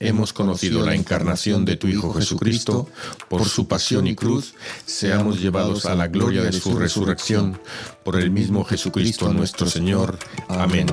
hemos conocido la encarnación de tu Hijo Jesucristo, por su pasión y cruz, seamos llevados a la gloria de su resurrección, por el mismo Jesucristo nuestro Señor. Amén.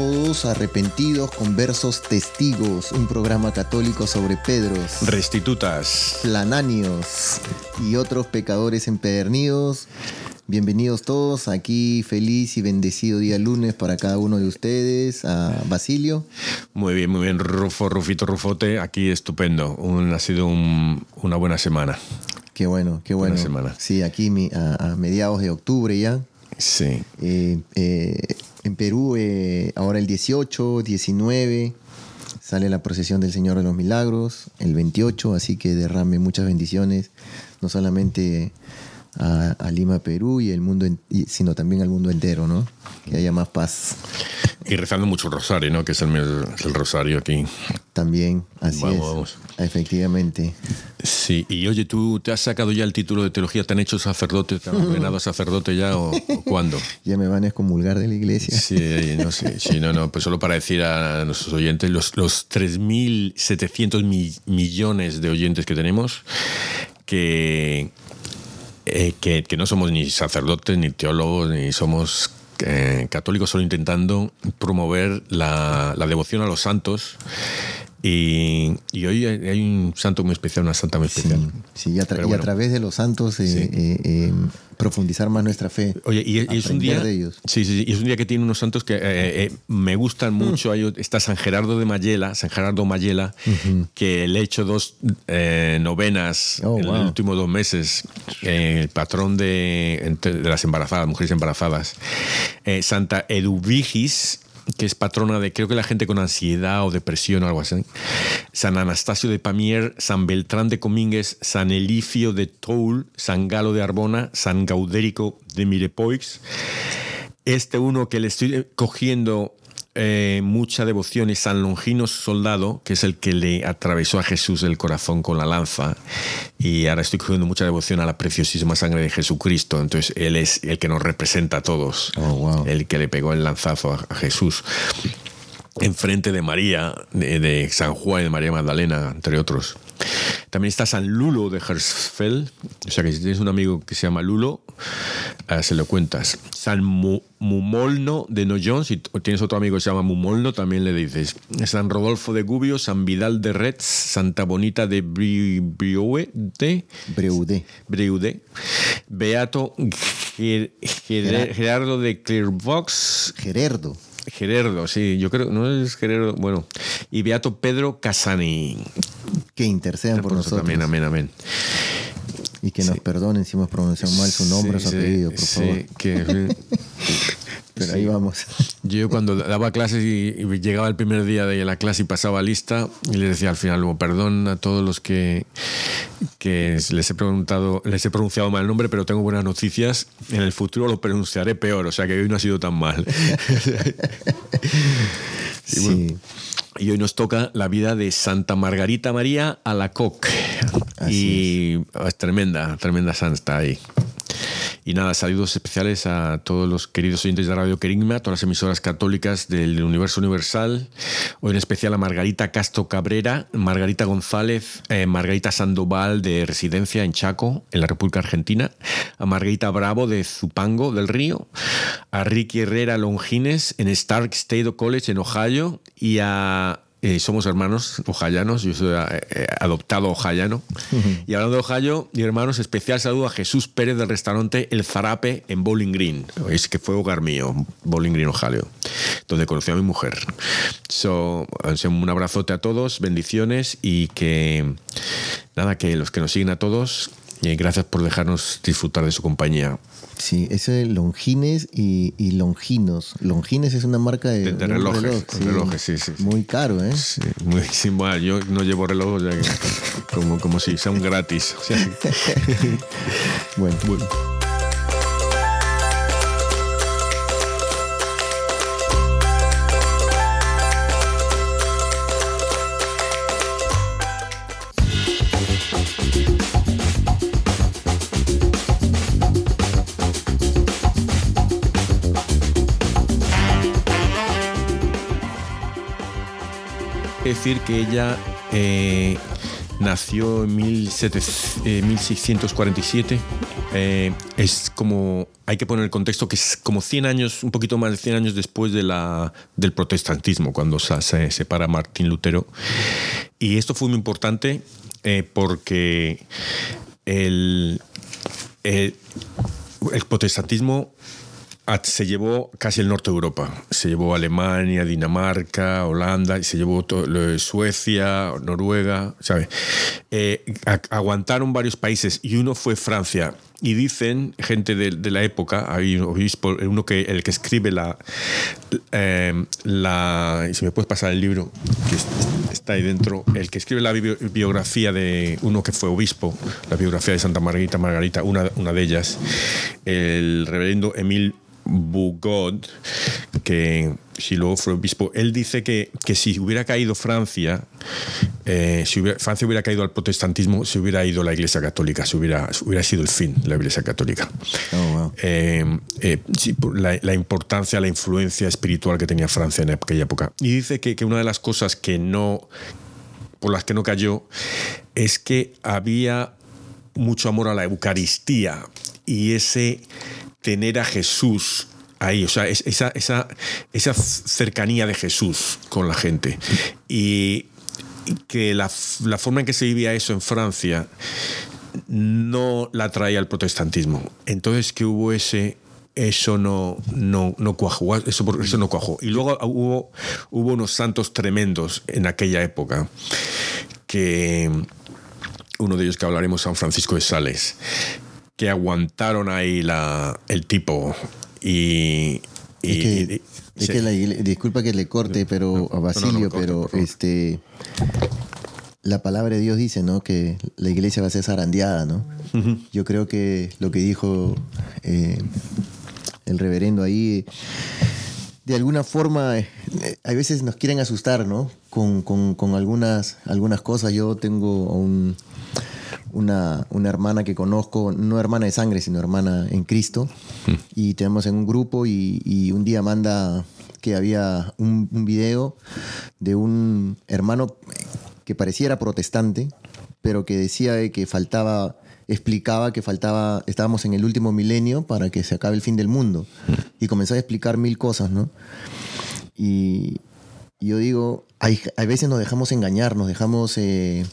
Todos arrepentidos, conversos, testigos, un programa católico sobre Pedros, restitutas, plananios y otros pecadores empedernidos. Bienvenidos todos, aquí feliz y bendecido día lunes para cada uno de ustedes, a Basilio. Muy bien, muy bien, Rufo, Rufito, Rufote, aquí estupendo, ha sido una buena semana. Qué bueno, qué bueno. Buena semana. Sí, aquí a, mediados de octubre ya. Sí. Eh, eh, en Perú, eh, ahora el 18, 19, sale la procesión del Señor de los Milagros, el 28, así que derrame muchas bendiciones, no solamente a, Lima, Perú y el mundo, sino también al mundo entero, ¿no? Que haya más paz. Y rezando mucho rosario, ¿no? Que es el, rosario aquí. También, así es. Vamos. Efectivamente. Sí, y oye, ¿tú te has sacado ya el título de teología? ¿Te han hecho sacerdote? ¿Te han ordenado sacerdote ya o, cuándo? ya me van a excomulgar de la iglesia. Sí, no sé. Sí, no, no. Pues solo para decir a nuestros oyentes, los, los 3.700 millones de oyentes que tenemos, que eh, que, no somos ni sacerdotes, ni teólogos, ni somos eh, católicos, solo intentando promover la, devoción a los santos. Y, hoy hay un santo muy especial, una santa muy especial. Sí, y, a través de los santos eh, profundizar más nuestra fe. Oye, y, es un día. De ellos. Sí, sí, y es un día que tiene unos santos que eh, eh, me gustan mucho. Mm. está San Gerardo de Mayela, San Gerardo Mayela, que le he hecho dos eh, novenas oh, en los últimos dos meses. el patrón de, de, las embarazadas, mujeres embarazadas. Santa Eduvigis que es patrona de creo que la gente con ansiedad o depresión o algo así. San Anastasio de Pamier, San Beltrán de Comínguez, San Elifio de Toul, San Galo de Arbona, San Gaudérico de Mirepoix. Este uno que le estoy cogiendo eh, mucha devoción es San Longino Soldado, que es el que le atravesó a Jesús el corazón con la lanza. Y ahora estoy cogiendo mucha devoción a la preciosísima sangre de Jesucristo. Entonces Él es el que nos representa a todos, oh, el que le pegó el lanzazo a, Jesús enfrente de María, de, San Juan y de María Magdalena, entre otros. También está San Lulo de Hersfeld. O sea que si tienes un amigo que se llama Lulo, eh, se lo cuentas. San Mumolno de Noyon, si tienes otro amigo que se llama Mumolno, también le dices. San Rodolfo de Gubbio, San Vidal de Retz, Santa Bonita de Brioude. Breude. Beato Gerardo de Clairvox. Gerardo. Gerardo, sí, yo creo, no es Gerardo, bueno. Y Beato Pedro Casani. Que intercedan por, nosotros. Amén, amén, amén. Y que nos perdonen si hemos pronunciado mal su nombre o su apellido, por favor. Que, pero ahí vamos. Yo cuando daba clases y, llegaba el primer día de la clase y pasaba lista, y les decía al final, perdón a todos los que, que les he preguntado, les he pronunciado mal el nombre, pero tengo buenas noticias. En el futuro lo pronunciaré peor, o sea que hoy no ha sido tan mal. sí. y hoy nos toca la vida de Santa Margarita María Alacoque. y es. tremenda, tremenda santa ahí. Y nada, saludos especiales a todos los queridos oyentes de Radio Querigma, todas las emisoras católicas del Universo Universal. Hoy en especial a Margarita Castro Cabrera, Margarita González, eh, Margarita Sandoval de residencia en Chaco, en la República Argentina, a Margarita Bravo de Zupango del Río, a Ricky Herrera Longines en Stark State College en Ohio y a eh, somos hermanos ojayanos, yo soy eh, adoptado ojayano. Y hablando de Ohio, mi hermanos, especial saludo a Jesús Pérez del restaurante El Zarape en Bowling Green. Es que fue hogar mío, Bowling Green, Ohio, donde conocí a mi mujer. So, un abrazote a todos, bendiciones y que, nada, que los que nos siguen a todos, y gracias por dejarnos disfrutar de su compañía. Sí, es Longines y, Longinos. Longines es una marca de, relojes. relojes sí, sí, Muy caro, ¿eh? Sí, muy, yo no llevo reloj, como, como si sea un gratis. bueno. bueno. Decir que ella eh, nació en 1647. Eh, eh, es como, hay que poner el contexto que es como 100 años, un poquito más de 100 años después de la, del protestantismo, cuando se, separa Martín Lutero. Y esto fue muy importante porque el, el protestantismo se llevó casi el norte de Europa. Se llevó Alemania, Dinamarca, Holanda, y se llevó todo, Suecia, Noruega, ¿sabes? Eh, aguantaron varios países y uno fue Francia. Y dicen, gente de, la época, hay un obispo, uno que, el que escribe la, eh, la. Si me puedes pasar el libro, que está ahí dentro, el que escribe la biografía de uno que fue obispo, la biografía de Santa Margarita Margarita, una, una de ellas, el reverendo Emil Bugod, que si luego fue obispo, él dice que, que si hubiera caído Francia, eh, si Francia hubiera caído al protestantismo, se hubiera ido la Iglesia Católica, se hubiera, hubiera sido el fin de la Iglesia Católica. Oh, eh, eh, la, importancia, la influencia espiritual que tenía Francia en aquella época. Y dice que, que una de las cosas que no, por las que no cayó, es que había mucho amor a la Eucaristía y ese tener a Jesús ahí, o sea, esa, esa, esa cercanía de Jesús con la gente. Y que la, forma en que se vivía eso en Francia no la traía el protestantismo. Entonces que hubo ese eso no, no, no cuajó, eso, eso no cuajó. Y luego hubo, hubo unos santos tremendos en aquella época, que uno de ellos que hablaremos, San Francisco de Sales, que aguantaron ahí la, el tipo y... y, disculpa que le corte, pero a Basilio, pero este la palabra de Dios dice, ¿no? Que la iglesia va a ser zarandeada, ¿no? Yo creo que lo que dijo eh, el reverendo ahí, de alguna forma, eh, a veces nos quieren asustar, ¿no? Con, con, con algunas, algunas cosas. Yo tengo un, una, hermana que conozco, no hermana de sangre, sino hermana en Cristo. Y tenemos en un grupo y, un día manda que había un, video de un hermano que pareciera protestante, pero que decía que faltaba, explicaba que faltaba, estábamos en el último milenio para que se acabe el fin del mundo. Y comenzó a explicar mil cosas, ¿no? Y, yo digo, hay, hay, veces nos dejamos engañar, nos dejamos... Eh,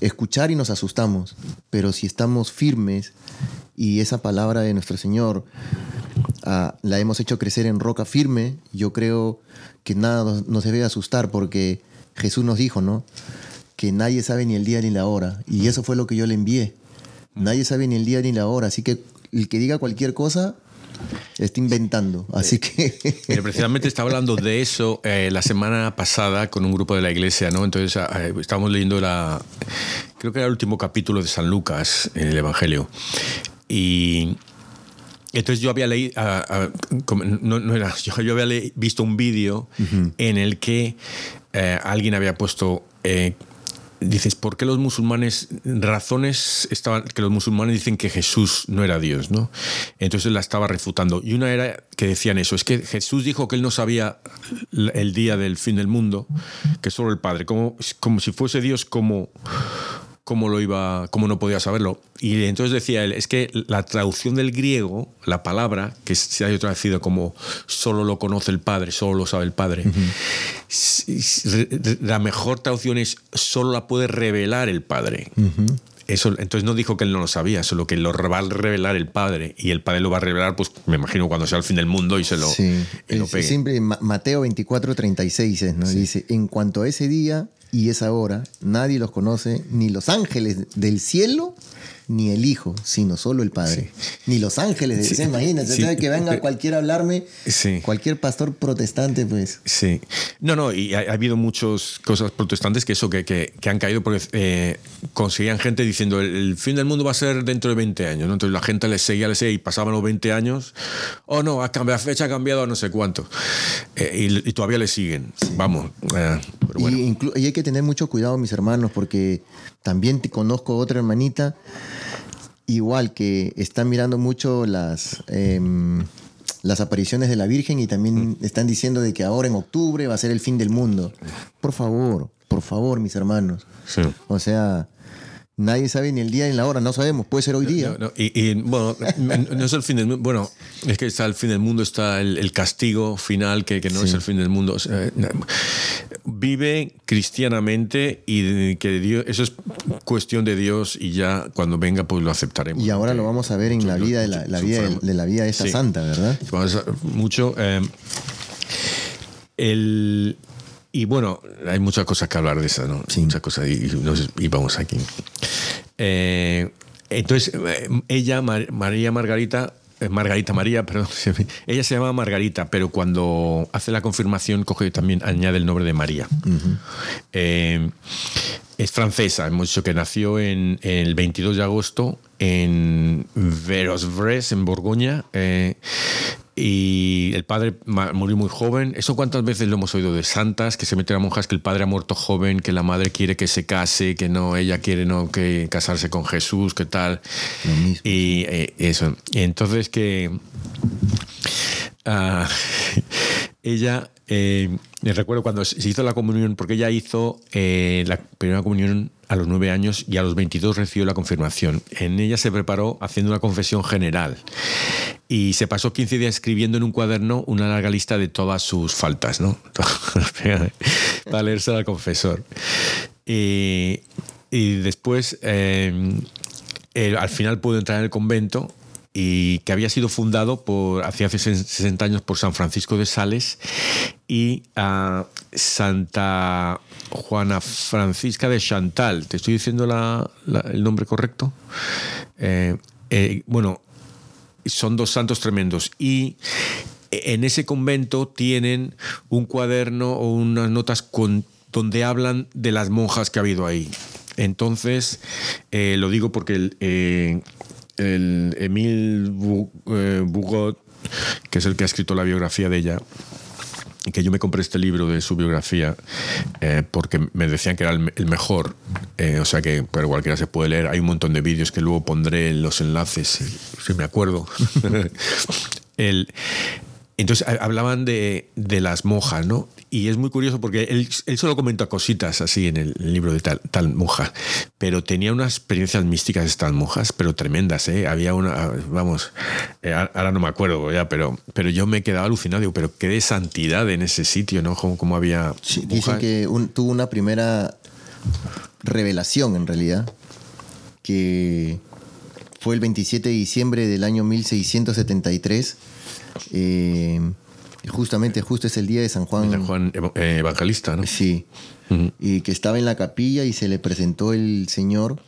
escuchar y nos asustamos, pero si estamos firmes y esa palabra de nuestro Señor ah, la hemos hecho crecer en roca firme, yo creo que nada nos, debe asustar porque Jesús nos dijo, ¿no? Que nadie sabe ni el día ni la hora. Y eso fue lo que yo le envié. Nadie sabe ni el día ni la hora. Así que el que diga cualquier cosa, Está inventando, así que... precisamente estaba hablando de eso eh, la semana pasada con un grupo de la iglesia, ¿no? Entonces eh, estábamos leyendo la... Creo que era el último capítulo de San Lucas, en el Evangelio. Y... Entonces yo había leído, ah, ah, no, era, yo, había visto un vídeo en el que eh, alguien había puesto dices, ¿por qué los musulmanes, razones estaban, que los musulmanes dicen que Jesús no era Dios, ¿no? Entonces la estaba refutando. Y una era que decían eso, es que Jesús dijo que él no sabía el día del fin del mundo, que solo el Padre, como, como si fuese Dios como cómo lo iba, cómo no podía saberlo. Y entonces decía él, es que la traducción del griego, la palabra, que se ha traducido como solo lo conoce el Padre, solo lo sabe el Padre, la mejor traducción es solo la puede revelar el Padre. Eso, entonces no dijo que él no lo sabía, solo que lo va a revelar el Padre y el Padre lo va a revelar, pues me imagino cuando sea el fin del mundo y se lo, sí. Siempre Mateo 24, 36 es, ¿no? Dice, en cuanto a ese día, y esa hora nadie los conoce, ni los ángeles del cielo, ni el Hijo, sino solo el Padre. Ni los ángeles, sí. imagínate, que venga cualquiera a hablarme, cualquier pastor protestante, pues. Sí. No, no, y ha, habido muchas cosas protestantes que eso, que, que, han caído porque eh, conseguían gente diciendo el, fin del mundo va a ser dentro de 20 años, ¿no? Entonces la gente les seguía, les seguía y pasaban los 20 años, oh no, ha cambiado, la fecha ha cambiado a no sé cuánto. Eh, y, todavía le siguen, vamos. Eh, y, y hay que tener mucho cuidado, mis hermanos, porque también te conozco otra hermanita, igual que está mirando mucho las, em, las apariciones de la Virgen y también mm. están diciendo de que ahora en octubre va a ser el fin del mundo. Por favor, por favor, mis hermanos. O sea, Nadie sabe ni el día ni la hora, no sabemos, puede ser hoy día. y, bueno, no es el fin del mundo, bueno, es que está el fin del mundo, está el, castigo final, que, no es el fin del mundo. Vive cristianamente y que Dios, eso es cuestión de Dios y ya cuando venga pues lo aceptaremos. Y ahora lo vamos a ver en la vida de la, vida de, la vida esta santa, ¿verdad? mucho. Eh, el, y bueno, hay muchas cosas que hablar de eso, ¿no? Sí. Muchas cosas, y, vamos aquí. Eh, entonces, eh, ella, María Margarita, Margarita María, perdón, ella se llama Margarita, pero cuando hace la confirmación coge también añade el nombre de María. es francesa, hemos dicho que nació en, el 22 de agosto en Verosvres, en Borgoña y el padre murió muy joven. ¿Eso cuántas veces lo hemos oído de santas que se meten a monjas que el padre ha muerto joven, que la madre quiere que se case, que no, ella quiere no que casarse con Jesús, qué tal? Y eh, eso. entonces que ah, ella eh, me recuerdo cuando se hizo la comunión, porque ella hizo eh, la primera comunión a los nueve años y a los 22 recibió la confirmación. En ella se preparó haciendo una confesión general y se pasó 15 días escribiendo en un cuaderno una larga lista de todas sus faltas, ¿no? Para leerse al confesor. Y, después, eh, al final pudo entrar en el convento y que había sido fundado por, hace 60 años por San Francisco de Sales y a Santa Juana Francisca de Chantal. ¿Te estoy diciendo el nombre correcto? Eh, eh, bueno, son dos santos tremendos. Y en ese convento tienen un cuaderno o unas notas donde hablan de las monjas que ha habido ahí. Entonces, eh, lo digo porque el, eh, el Emile Bugot, que es el que ha escrito la biografía de ella, que yo me compré este libro de su biografía eh, porque me decían que era el, mejor, eh, o sea que pero cualquiera se puede leer. Hay un montón de vídeos que luego pondré en los enlaces, si, me acuerdo. el, entonces hablaban de, de, las monjas, ¿no? Y es muy curioso porque él, él solo comenta cositas así en el, libro de tal, tal, monja, pero tenía unas experiencias místicas estas monjas, pero tremendas, ¿eh? Había una, vamos, eh, ahora no me acuerdo ya, pero, pero yo me quedaba alucinado, digo, pero qué de santidad en ese sitio, ¿no? Como, había... Sí, dicen que tuvo una primera revelación en realidad, que fue el 27 de diciembre del año 1673 eh, justamente, justo es el día de San Juan. San Juan eh, Evangelista, ¿no? Sí. Y que estaba en la capilla y se le presentó el Señor.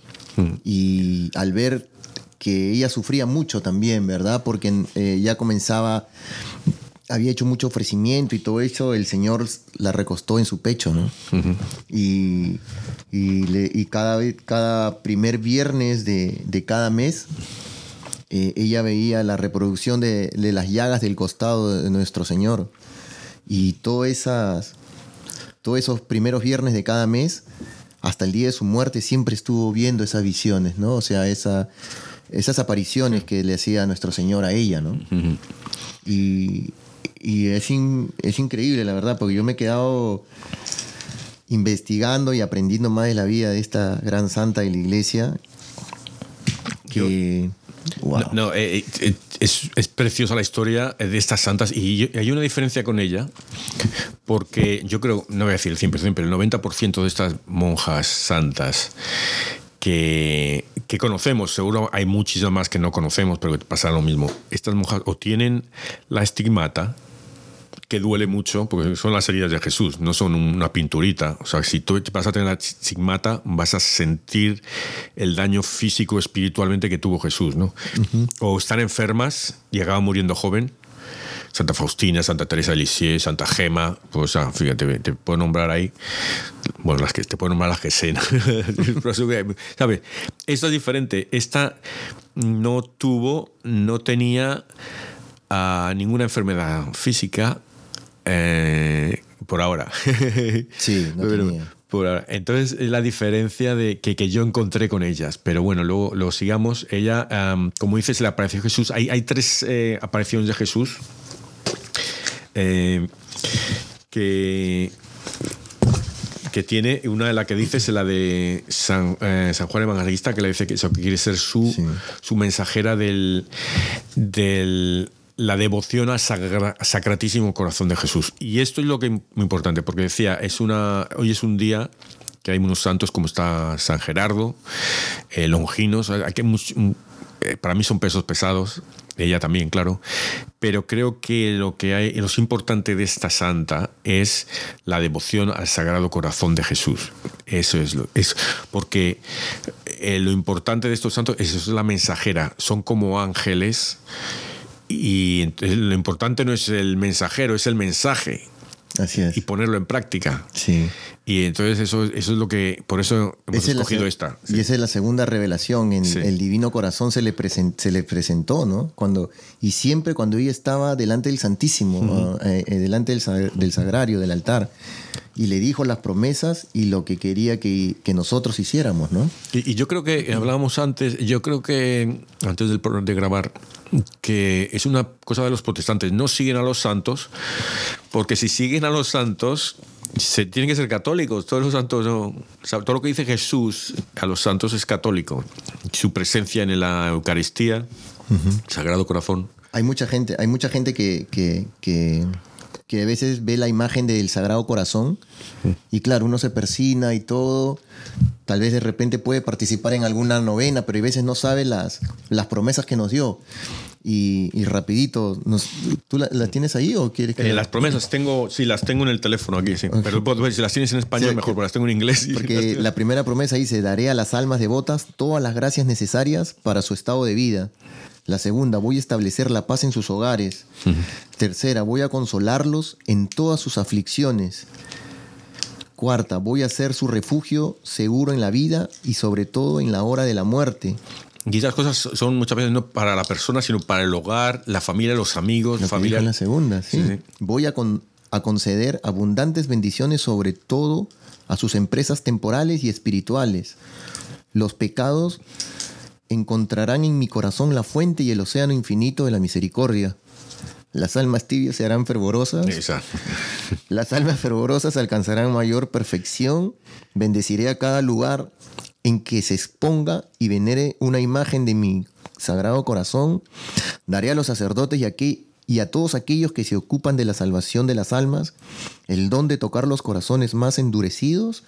Y al ver que ella sufría mucho también, ¿verdad? Porque eh, ya comenzaba, había hecho mucho ofrecimiento y todo eso, el Señor la recostó en su pecho, ¿no? Y, y, cada, cada primer viernes de, de cada mes, eh, ella veía la reproducción de, de, las llagas del costado de nuestro Señor. Y todas esas, todos esos primeros viernes de cada mes, hasta el día de su muerte, siempre estuvo viendo esas visiones, ¿no? O sea, esa, esas apariciones que le hacía nuestro Señor a ella, ¿no? Y, es, es increíble, la verdad, porque yo me he quedado investigando y aprendiendo más de la vida de esta gran santa de la iglesia. Que. No, eh, eh, es, es, preciosa la historia de estas santas y hay una diferencia con ella porque yo creo, no voy a decir el 100%, pero el 90% de estas monjas santas que, que, conocemos, seguro hay muchísimas más que no conocemos, pero que pasa lo mismo. Estas monjas o tienen la estigmata, que duele mucho, porque son las heridas de Jesús, no son una pinturita. O sea, si tú vas a tener la estigmata, vas a sentir el daño físico, espiritualmente que tuvo Jesús, ¿no? O están enfermas y acaban muriendo joven, Santa Faustina, Santa Teresa de Lisieux, Santa Gema, pues o fíjate, te puedo nombrar ahí, bueno, las que te puedo nombrar las que sé, ¿sabes? Esto es diferente, esta no tuvo, no tenía uh, ninguna enfermedad física eh, por ahora. sí, no tenía. Por ahora. Entonces, es la diferencia de que, que, yo encontré con ellas. Pero bueno, luego lo sigamos. Ella, um, como dices, le apareció Jesús. Hay, hay tres eh, apariciones de Jesús eh, que, que tiene, una de las que dice es la de San, eh, San Juan Evangelista, que le dice que, eso, quiere ser su, su mensajera del, del la devoción al sacratísimo corazón de Jesús. Y esto es lo que es muy importante, porque decía, es una, hoy es un día que hay unos santos como está San Gerardo, eh, Longinos, que, para mí son pesos pesados, ella también, claro, pero creo que lo que hay, lo importante de esta santa es la devoción al Sagrado Corazón de Jesús. Eso es lo, es porque eh, lo importante de estos santos es, es la mensajera, son como ángeles y lo importante no es el mensajero, es el mensaje. Así es. Y ponerlo en práctica. Sí. Y entonces eso, eso es lo que, por eso hemos escogido esta. Y esa es la segunda revelación. En el Divino Corazón se le, se le presentó, ¿no? Cuando, y siempre cuando ella estaba delante del Santísimo, eh, eh, delante del, del, sagrario, del altar, y le dijo las promesas y lo que quería que, que nosotros hiciéramos, ¿no? Y, yo creo que, hablábamos antes, yo creo que, antes del, de grabar, que es una cosa de los protestantes, no siguen a los santos, porque si siguen a los santos, se, tienen que ser católicos. Todos los santos, todo lo que dice Jesús a los santos es católico. Su presencia en la Eucaristía, Sagrado Corazón. Hay mucha gente, hay mucha gente que, que, que, que, a veces ve la imagen del Sagrado Corazón y claro, uno se persina y todo. Tal vez de repente puede participar en alguna novena, pero a veces no sabe las, las promesas que nos dio. Y, rapidito, ¿tú las la tienes ahí o quieres que...? Eh, las promesas tengo, sí, las tengo en el teléfono aquí, sí. Pero si las tienes en español mejor, porque las tengo en inglés. Porque la primera promesa dice, daré a las almas devotas todas las gracias necesarias para su estado de vida. La segunda, voy a establecer la paz en sus hogares. Tercera, voy a consolarlos en todas sus aflicciones. Cuarta, voy a ser su refugio seguro en la vida y sobre todo en la hora de la muerte. Y esas cosas son muchas veces no para la persona, sino para el hogar, la familia, los amigos, la familia. La segunda, sí. Voy a, a conceder abundantes bendiciones sobre todo a sus empresas temporales y espirituales. Los pecados encontrarán en mi corazón la fuente y el océano infinito de la misericordia. Las almas tibias se harán fervorosas. Las almas fervorosas alcanzarán mayor perfección. Bendeciré a cada lugar en que se exponga y venere una imagen de mi sagrado corazón, daré a los sacerdotes y, aquí, y a todos aquellos que se ocupan de la salvación de las almas el don de tocar los corazones más endurecidos.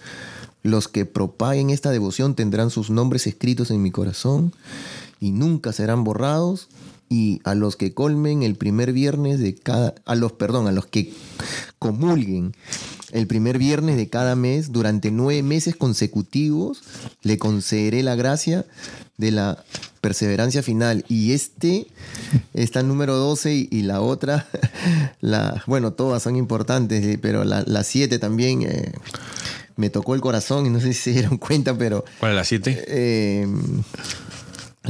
Los que propaguen esta devoción tendrán sus nombres escritos en mi corazón y nunca serán borrados. Y a los que colmen el primer viernes de cada, a los, perdón, a los que comulguen el primer viernes de cada mes, durante nueve meses consecutivos, le concederé la gracia de la perseverancia final. Y este está número 12 y, la otra, la, bueno, todas son importantes, eh, pero la 7 también eh, me tocó el corazón y no sé si se dieron cuenta, pero... ¿Cuál es la 7? Eh,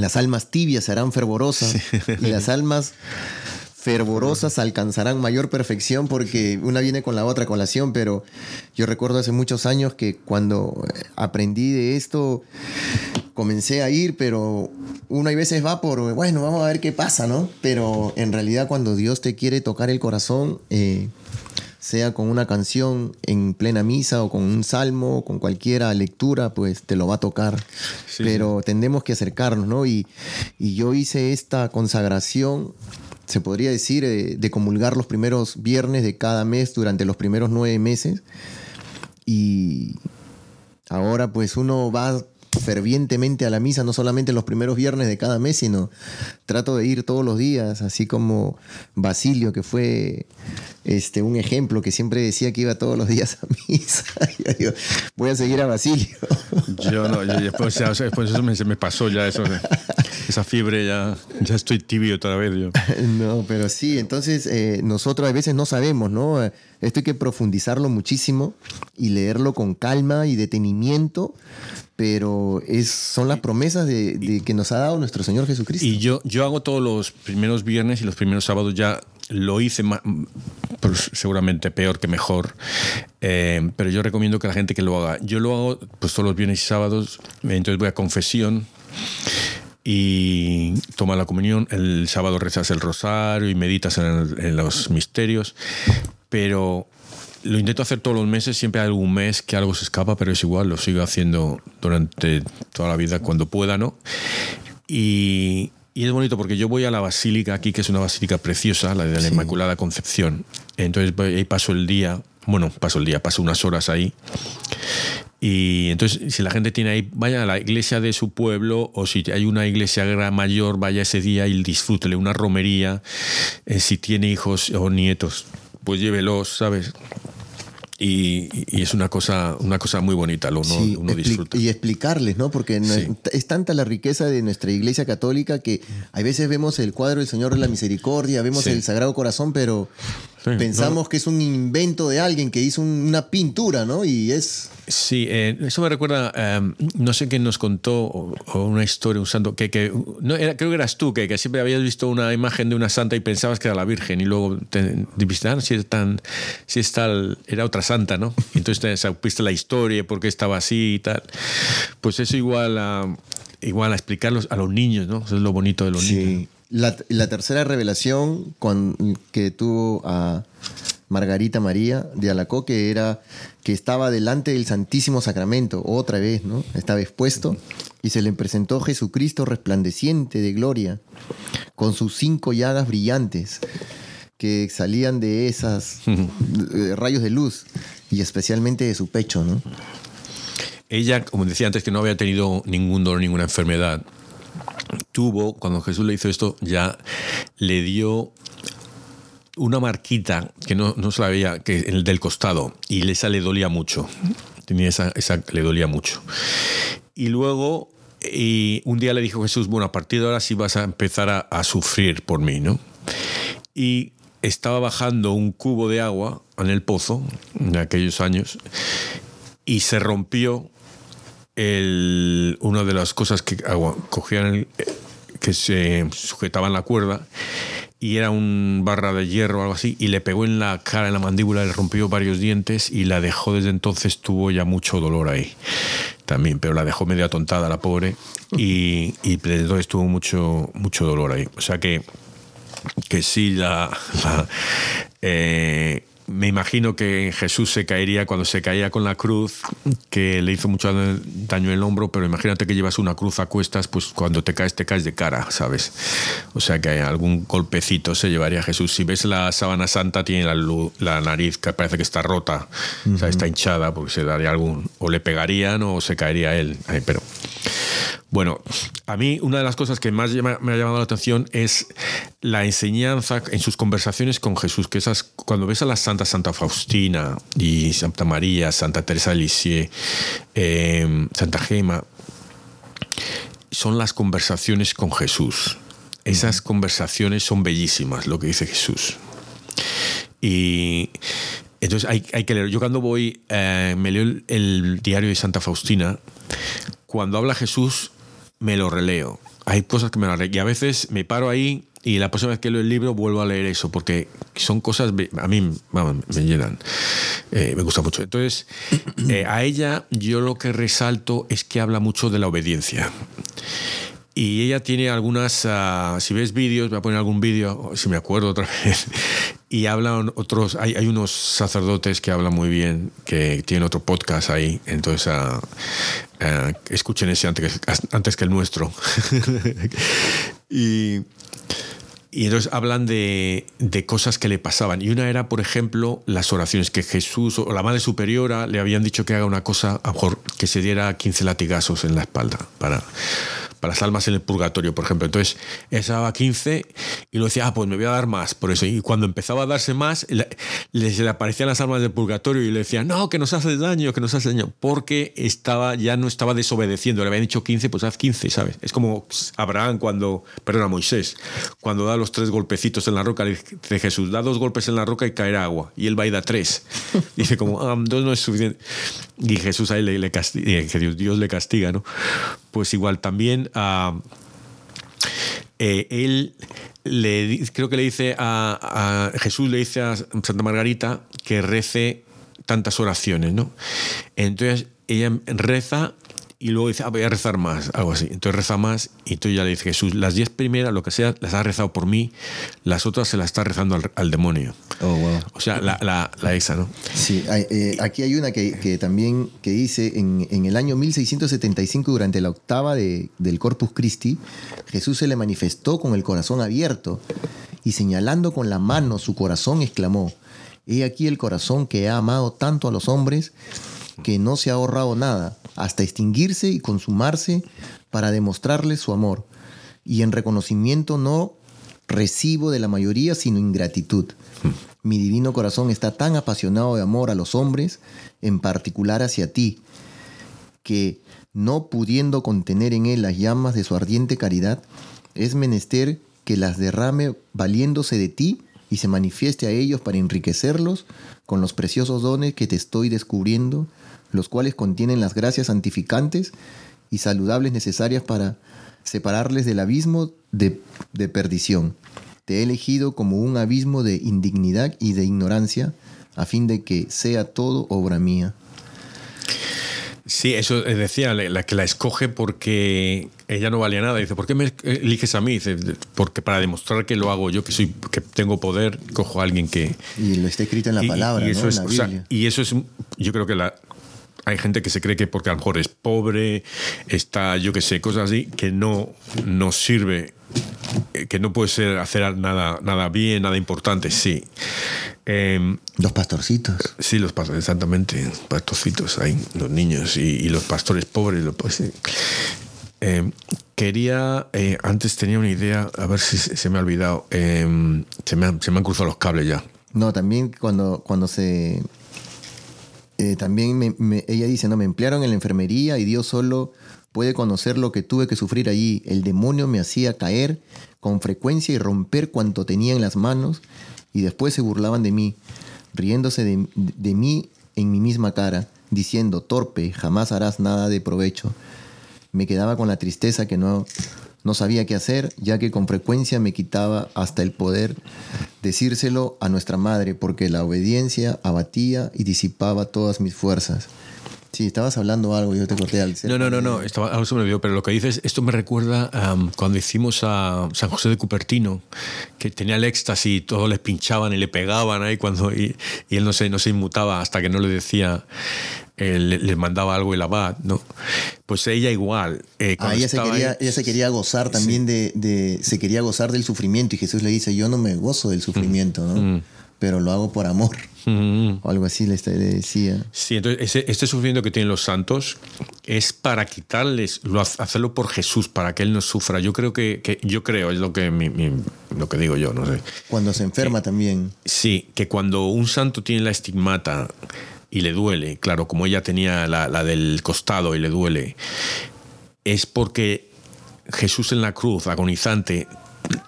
las almas tibias serán fervorosas y las almas fervorosas alcanzarán mayor perfección porque una viene con la otra colación, pero yo recuerdo hace muchos años que cuando aprendí de esto comencé a ir, pero uno hay veces va por, bueno, vamos a ver qué pasa, ¿no? Pero en realidad cuando Dios te quiere tocar el corazón, eh, sea con una canción en plena misa o con un salmo o con cualquiera lectura, pues te lo va a tocar. Pero tendemos que acercarnos, ¿no? Y, y yo hice esta consagración se podría decir, eh, de comulgar los primeros viernes de cada mes durante los primeros nueve meses. Y ahora pues uno va fervientemente a la misa, no solamente los primeros viernes de cada mes, sino trato de ir todos los días, así como Basilio, que fue este, un ejemplo, que siempre decía que iba todos los días a misa. voy a seguir a Basilio. Yo no, después, eso me, se me pasó ya eso, esa fiebre, ya, ya estoy tibio otra vez. Yo. No, pero sí, entonces eh, nosotros a veces no sabemos, ¿no? Esto hay que profundizarlo muchísimo y leerlo con calma y detenimiento pero es, son las promesas de, que nos ha dado nuestro Señor Jesucristo. Y yo, yo hago todos los primeros viernes y los primeros sábados ya lo hice pues, seguramente peor que mejor, eh, pero yo recomiendo que la gente que lo haga. Yo lo hago pues todos los viernes y sábados, entonces voy a confesión y toma la comunión, el sábado rezas el rosario y meditas en los misterios, pero lo intento hacer todos los meses, siempre hay algún mes que algo se escapa, pero es igual, lo sigo haciendo durante toda la vida cuando pueda, ¿no? Y, es bonito porque yo voy a la basílica aquí, que es una basílica preciosa, la de la Inmaculada Concepción. Entonces ahí paso el día, bueno, paso el día, paso unas horas ahí. Y entonces, si la gente tiene ahí, vaya a la iglesia de su pueblo, o si hay una iglesia mayor, vaya ese día y disfrútele una romería. Eh, si tiene hijos o nietos, pues llévelos, ¿sabes? Y, es una cosa, una cosa muy bonita, lo uno, disfruta. Y explicarles, ¿no? Porque es tanta la riqueza de nuestra iglesia católica que a veces vemos el cuadro del Señor de la Misericordia, vemos el Sagrado Corazón, pero Pensamos que es un invento de alguien que hizo una pintura, ¿no? Y es... Sí, eh, eso me recuerda, em, no sé quién nos contó o, una historia usando, que, que no, era, creo que eras tú, que, que, siempre habías visto una imagen de una santa y pensabas que era la Virgen y luego te dijiste, ah, si, es tan, si es tal, era otra santa, ¿no? Y entonces te supiste la historia, por qué estaba así y tal. Pues eso igual a, igual a explicarlos a los niños, ¿no? Eso es lo bonito de los niños. La, la tercera revelación con, que tuvo a Margarita María de Alacó, que era que estaba delante del Santísimo Sacramento, otra vez, ¿no? Estaba expuesto y se le presentó Jesucristo resplandeciente de gloria, con sus cinco llagas brillantes que salían de esas rayos de luz y especialmente de su pecho, ¿no? Ella, como decía antes, que no había tenido ningún dolor, ninguna enfermedad tuvo, cuando Jesús le hizo esto, ya le dio una marquita que no, no se la veía, que el del costado, y esa le dolía mucho. Tenía esa, esa le dolía mucho. Y luego, y un día le dijo Jesús, bueno, a partir de ahora sí vas a empezar a, a sufrir por mí, ¿no? Y estaba bajando un cubo de agua en el pozo, en aquellos años, y se rompió una de las cosas que cogían que se sujetaban la cuerda y era un barra de hierro o algo así y le pegó en la cara, en la mandíbula, le rompió varios dientes y la dejó desde entonces, tuvo ya mucho dolor ahí también, pero la dejó medio atontada la pobre y, desde entonces tuvo mucho, mucho dolor ahí. O sea que, que sí, la, eh, me imagino que Jesús se caería cuando se caía con la cruz, que le hizo mucho daño en el hombro, pero imagínate que llevas una cruz a cuestas, pues cuando te caes, te caes de cara, ¿sabes? O sea que algún golpecito se llevaría Jesús. Si ves la sábana santa, tiene la, nariz que parece que está rota, o sea, está hinchada, porque se daría algún, o le pegarían o se caería él. pero Bueno, a mí una de las cosas que más me ha llamado la atención es la enseñanza en sus conversaciones con Jesús, que esas, cuando ves a la Santa Santa Faustina y Santa María, Santa Teresa de Lisieux, eh, Santa Gema, son las conversaciones con Jesús. Esas conversaciones son bellísimas, lo que dice Jesús. Y entonces hay, que leer. Yo cuando voy, eh, me leo el, diario de Santa Faustina, cuando habla Jesús, me lo releo. Hay cosas que me lo releo. Y a veces me paro ahí y la próxima vez que leo el libro vuelvo a leer eso, porque son cosas, a mí me llenan, eh, me gusta mucho. Entonces, eh, a ella yo lo que resalto es que habla mucho de la obediencia. Y ella tiene algunas, ah, si ves vídeos, voy a poner algún vídeo, si me acuerdo otra vez, y hablan otros, hay, hay, unos sacerdotes que hablan muy bien, que tienen otro podcast ahí, entonces uh, escuchen ese antes antes que el nuestro. y, y entonces hablan de, de, cosas que le pasaban. Y una era, por ejemplo, las oraciones que Jesús o la Madre Superiora le habían dicho que haga una cosa, a lo mejor que se diera 15 latigazos en la espalda para para las almas en el purgatorio, por ejemplo. Entonces, esa daba 15 y lo decía, ah, pues me voy a dar más, por eso. Y cuando empezaba a darse más, le, le, aparecían las almas del purgatorio y le decía, no, que nos hace daño, que nos hace daño, porque estaba, ya no estaba desobedeciendo, le habían dicho 15, pues haz 15, ¿sabes? Es como Abraham cuando, perdón, a Moisés, cuando da los tres golpecitos en la roca, le dice Jesús, da dos golpes en la roca y caerá agua. Y él va y da tres. Dice como, ah, dos no es suficiente. Y Jesús ahí le, le castiga, que Dios, Dios le castiga, ¿no? Pues igual también eh, él le, creo que le dice a, Jesús, le dice a Santa Margarita que rece tantas oraciones, ¿no? Entonces ella reza y luego dice, ah, voy a rezar más, algo así. Entonces reza más y entonces ya le dice Jesús, las diez primeras, lo que sea, las ha rezado por mí, las otras se las está rezando al, demonio. Oh, wow. O sea, la, la, la esa, ¿no? Sí, eh, aquí hay una que, que, también que dice, en, en, el año 1675, durante la octava de, del Corpus Christi, Jesús se le manifestó con el corazón abierto y señalando con la mano su corazón, exclamó, He aquí el corazón que ha amado tanto a los hombres que no se ha ahorrado nada hasta extinguirse y consumarse para demostrarles su amor. Y en reconocimiento no recibo de la mayoría, sino ingratitud. Mi divino corazón está tan apasionado de amor a los hombres, en particular hacia ti, que, no pudiendo contener en él las llamas de su ardiente caridad, es menester que las derrame valiéndose de ti y se manifieste a ellos para enriquecerlos con los preciosos dones que te estoy descubriendo los cuales contienen las gracias santificantes y saludables necesarias para separarles del abismo de, perdición. Te he elegido como un abismo de indignidad y de ignorancia, a fin de que sea todo obra mía. Sí, eso decía, la que la escoge porque ella no valía nada. Dice, ¿por qué me eliges a mí? Dice, porque para demostrar que lo hago yo, que soy, que tengo poder, cojo a alguien que. Y lo está escrito en la palabra, y eso es, y eso es, yo creo que la, hay gente que se cree que porque a lo mejor es pobre, está, yo qué sé, cosas así, que no nos sirve, eh, que no puede ser hacer nada, nada bien, nada importante, sí. Em, los pastorcitos. Sí, los pastores, exactamente, pastorcitos, ahí, los niños y, los pastores pobres. pues, em, quería, eh, antes tenía una idea, a ver si se me ha olvidado, em, se, me han, se me han cruzado los cables ya. No, también cuando, cuando se eh, también ella dice, no, me emplearon en la enfermería y Dios solo puede conocer lo que tuve que sufrir allí. El demonio me hacía caer con frecuencia y romper cuanto tenía en las manos y después se burlaban de mí, riéndose de mí en mi misma cara, diciendo, torpe, jamás harás nada de provecho. Me quedaba con la tristeza que no, no sabía qué hacer, ya que con frecuencia me quitaba hasta el poder decírselo a nuestra madre, porque la obediencia abatía y disipaba todas mis fuerzas. Sí, estabas hablando algo, yo te corté al No, no, no, no, estaba, algo se pero lo que dices, esto me recuerda cuando hicimos a San José de Cupertino, que tenía el éxtasis y todos le pinchaban y le pegaban ahí cuando, y, él no se, no se inmutaba hasta que no le decía le, mandaba algo el abad, ¿no? Pues ella igual. Eh, ah, ella, se quería, ella se quería gozar también de, Se quería gozar del sufrimiento y Jesús le dice, yo no me gozo del sufrimiento, ¿no? Mm. Pero lo hago por amor. Mm. O algo así le, decía. Sí, entonces este sufrimiento que tienen los santos es para quitarles, hacerlo por Jesús, para que Él no sufra. Yo creo que, yo creo, es lo que, lo que digo yo, no sé. Cuando se enferma también. Sí, que cuando un santo tiene la estigmata y le duele, claro, como ella tenía la, la del costado y le duele, es porque Jesús en la cruz, agonizante,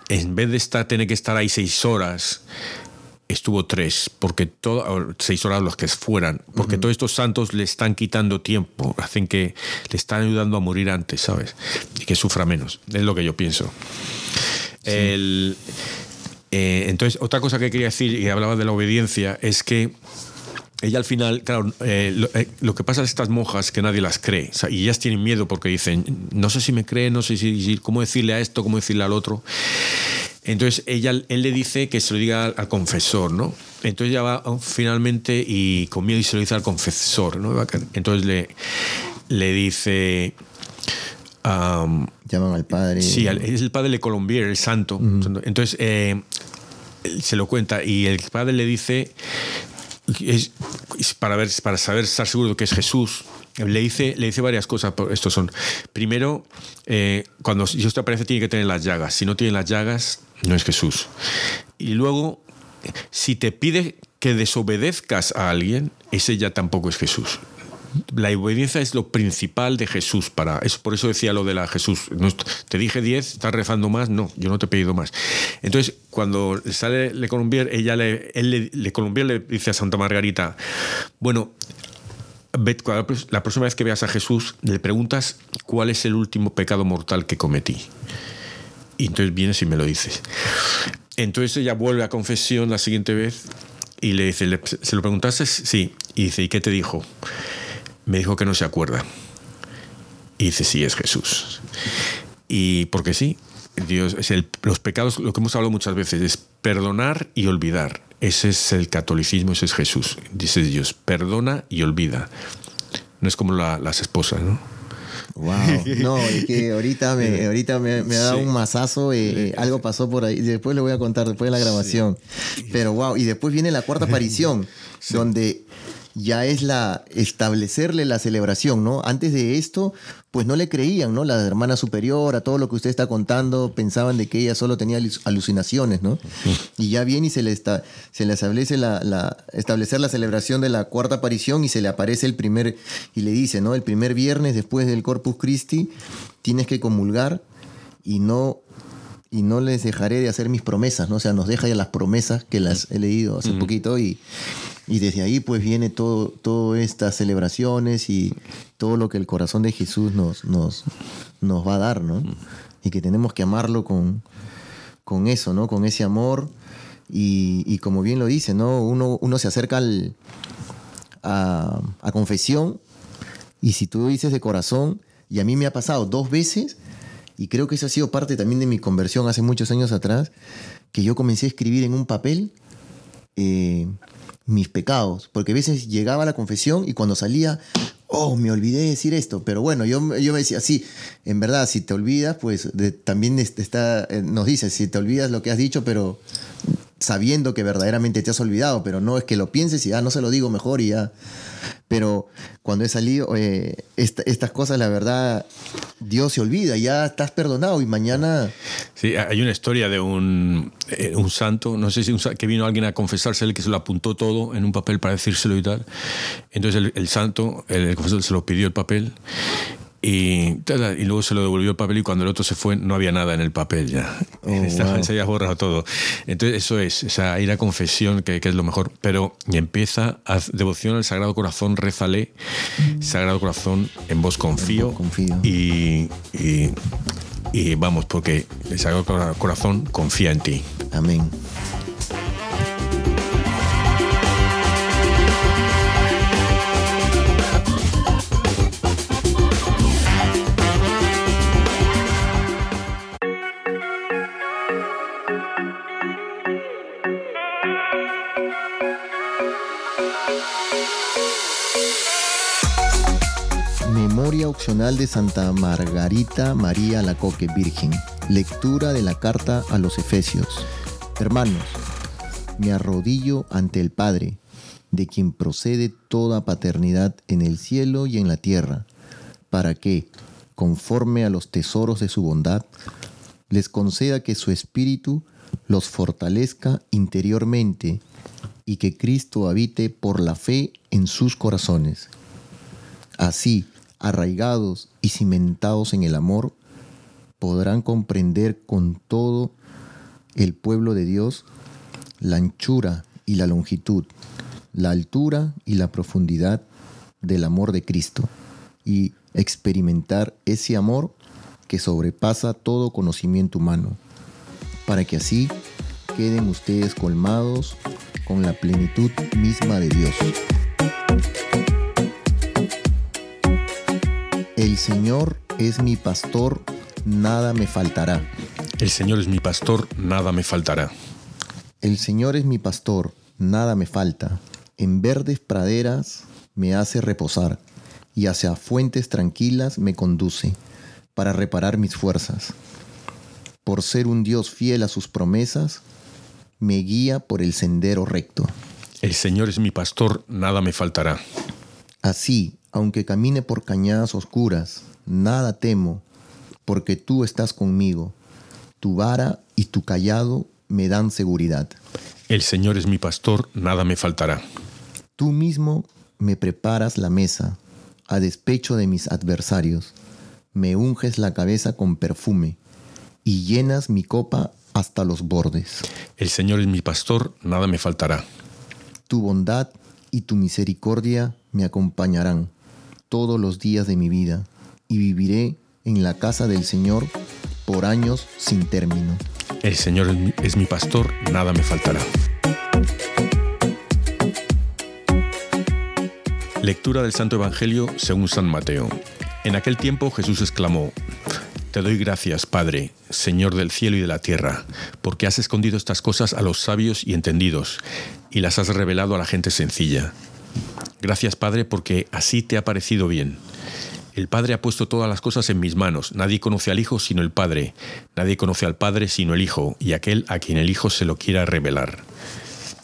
en vez de estar, tener que estar ahí seis horas, estuvo tres, porque todo, seis horas los que fueran, porque todos estos santos le están quitando tiempo, hacen que le están ayudando a morir antes, ¿sabes? Y que sufra menos. Es lo que yo pienso. Eh, entonces, otra cosa que quería decir, y hablaba de la obediencia, es que ella al final, claro, eh, eh, lo, que pasa es estas monjas que nadie las cree, y ellas tienen miedo porque dicen, no sé si me cree, no sé si, cómo decirle a esto, cómo decirle al otro. Entonces ella, él le dice que se lo diga al, confesor, ¿no? Entonces ella va oh, finalmente y con miedo y se lo dice al confesor, ¿no? Entonces le, le dice... Llaman al padre. Sí, es el padre de Colombier, el santo. Entonces eh, se lo cuenta y el padre le dice para, ver, para saber, estar seguro de que es Jesús, le dice, le dice varias cosas. Estos son, primero, eh, cuando Dios te aparece tiene que tener las llagas. Si no tiene las llagas, no es Jesús. Y luego, si te pide que desobedezcas a alguien, ese ya tampoco es Jesús la obediencia es lo principal de Jesús. Para eso, por eso decía lo de la Jesús. te dije 10, estás rezando más. No, yo no te he pedido más. Entonces, cuando sale Le Colombier, ella le, él le, Colombier le dice a Santa Margarita, bueno, la próxima vez que veas a Jesús, le preguntas cuál es el último pecado mortal que cometí. Y entonces vienes y me lo dices. Entonces ella vuelve a confesión la siguiente vez y le dice, ¿se lo preguntaste? Sí. Y dice, ¿y qué te dijo? Me dijo que no se acuerda. Y dice, sí, es Jesús. Y porque sí, Dios es el, los pecados, lo que hemos hablado muchas veces, es perdonar y olvidar. Ese es el catolicismo, ese es Jesús. Dice Dios, perdona y olvida. No es como las esposas, ¿no? Wow, no, es que ahorita me, ahorita me, ha dado un mazazo, eh, algo pasó por ahí, después le voy a contar, después de la grabación. Pero wow, y después viene la cuarta aparición, donde ya es la establecerle la celebración, ¿no? Antes de esto, pues no le creían, ¿no? La hermana superior, a todo lo que usted está contando, pensaban de que ella solo tenía alucinaciones, ¿no? Y ya viene y se le, se le establece la, establecer la celebración de la cuarta aparición y se le aparece el primer, y le dice, ¿no? El primer viernes después del Corpus Christi tienes que comulgar y no y no les dejaré de hacer mis promesas, ¿no? O sea, nos deja ya las promesas que las he leído hace poquito y, y desde ahí pues viene todo, todas estas celebraciones y todo lo que el corazón de Jesús nos, nos, nos va a dar, ¿no? Y que tenemos que amarlo con, con eso, ¿no? Con ese amor. Y, como bien lo dice, ¿no? Uno, uno se acerca al, a, a confesión y si tú dices de corazón, y a mí me ha pasado dos veces, y creo que eso ha sido parte también de mi conversión hace muchos años atrás, que yo comencé a escribir en un papel eh, mis pecados, porque a veces llegaba a la confesión y cuando salía, oh, me olvidé de decir esto, pero bueno, yo, yo me decía, sí, en verdad, si te olvidas, pues también está, eh, nos dice, si te olvidas lo que has dicho, pero sabiendo que verdaderamente te has olvidado, pero no es que lo pienses y ya ah, no se lo digo mejor y ya. Pero cuando he salido, eh, estas cosas, la verdad, Dios se olvida, ya estás perdonado y mañana... Sí, hay una historia de un, eh, un santo, no sé si que vino alguien a confesarse, el que se lo apuntó todo en un papel para decírselo y tal. Entonces el santo, el confesor se lo pidió el papel y, y, luego se lo devolvió el papel y cuando el otro se fue no había nada en el papel ya. Oh, se había borrado todo. Entonces eso es, o sea, ir a confesión, que, que es lo mejor. Pero y empieza a devoción al Sagrado Corazón, rézale, Sagrado Corazón, en vos confío. confío. Y, y, y vamos, porque el Sagrado Corazón confía en ti. Amén. De Santa Margarita María Lacoque Virgen. Lectura de la carta a los Efesios. Hermanos, me arrodillo ante el Padre, de quien procede toda paternidad en el cielo y en la tierra, para que, conforme a los tesoros de su bondad, les conceda que su espíritu los fortalezca interiormente y que Cristo habite por la fe en sus corazones. Así, arraigados y cimentados en el amor, podrán comprender con todo el pueblo de Dios la anchura y la longitud, la altura y la profundidad del amor de Cristo y experimentar ese amor que sobrepasa todo conocimiento humano, para que así queden ustedes colmados con la plenitud misma de Dios. El Señor es mi pastor, nada me faltará. El Señor es mi pastor, nada me faltará. El Señor es mi pastor, nada me falta. En verdes praderas me hace reposar y hacia fuentes tranquilas me conduce para reparar mis fuerzas. Por ser un Dios fiel a sus promesas, me guía por el sendero recto. El Señor es mi pastor, nada me faltará. Así, aunque camine por cañadas oscuras, nada temo, porque tú estás conmigo. Tu vara y tu callado me dan seguridad. El Señor es mi pastor, nada me faltará. Tú mismo me preparas la mesa, a despecho de mis adversarios. Me unges la cabeza con perfume y llenas mi copa hasta los bordes. El Señor es mi pastor, nada me faltará. Tu bondad y tu misericordia me acompañarán todos los días de mi vida y viviré en la casa del Señor por años sin término. El Señor es mi pastor, nada me faltará. Lectura del Santo Evangelio según San Mateo. En aquel tiempo Jesús exclamó, te doy gracias, Padre, Señor del cielo y de la tierra, porque has escondido estas cosas a los sabios y entendidos, y las has revelado a la gente sencilla. Gracias, Padre, porque así te ha parecido bien. El Padre ha puesto todas las cosas en mis manos. Nadie conoce al Hijo sino el Padre. Nadie conoce al Padre sino el Hijo, y aquel a quien el Hijo se lo quiera revelar.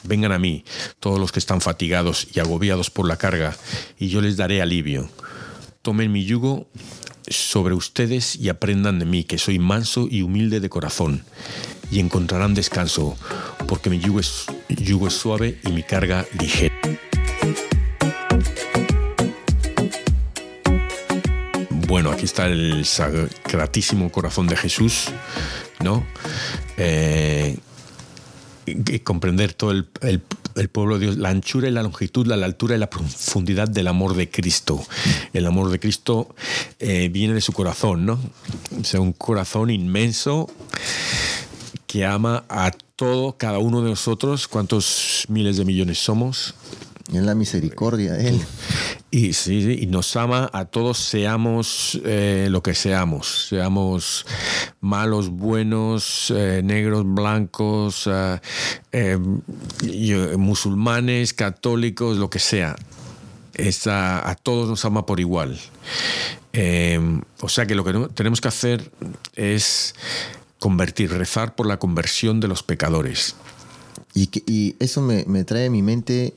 Vengan a mí, todos los que están fatigados y agobiados por la carga, y yo les daré alivio. Tomen mi yugo sobre ustedes y aprendan de mí, que soy manso y humilde de corazón, y encontrarán descanso, porque mi yugo es, yugo es suave y mi carga ligera. Aquí está el sacratísimo corazón de Jesús, ¿no? Eh, comprender todo el, el pueblo de Dios, la anchura y la longitud, la, altura y la profundidad del amor de Cristo. El amor de Cristo eh, viene de su corazón, ¿no? O sea, un corazón inmenso que ama a todo, cada uno de nosotros, cuántos miles de millones somos, en la misericordia de Él. Y sí, y nos ama a todos, seamos eh, lo que seamos, seamos malos, buenos, eh, negros, blancos, eh, musulmanes, católicos, lo que sea. a todos nos ama por igual. o sea que lo que tenemos que hacer es convertir, rezar por la conversión de los pecadores. Y, y eso me, me trae a mi mente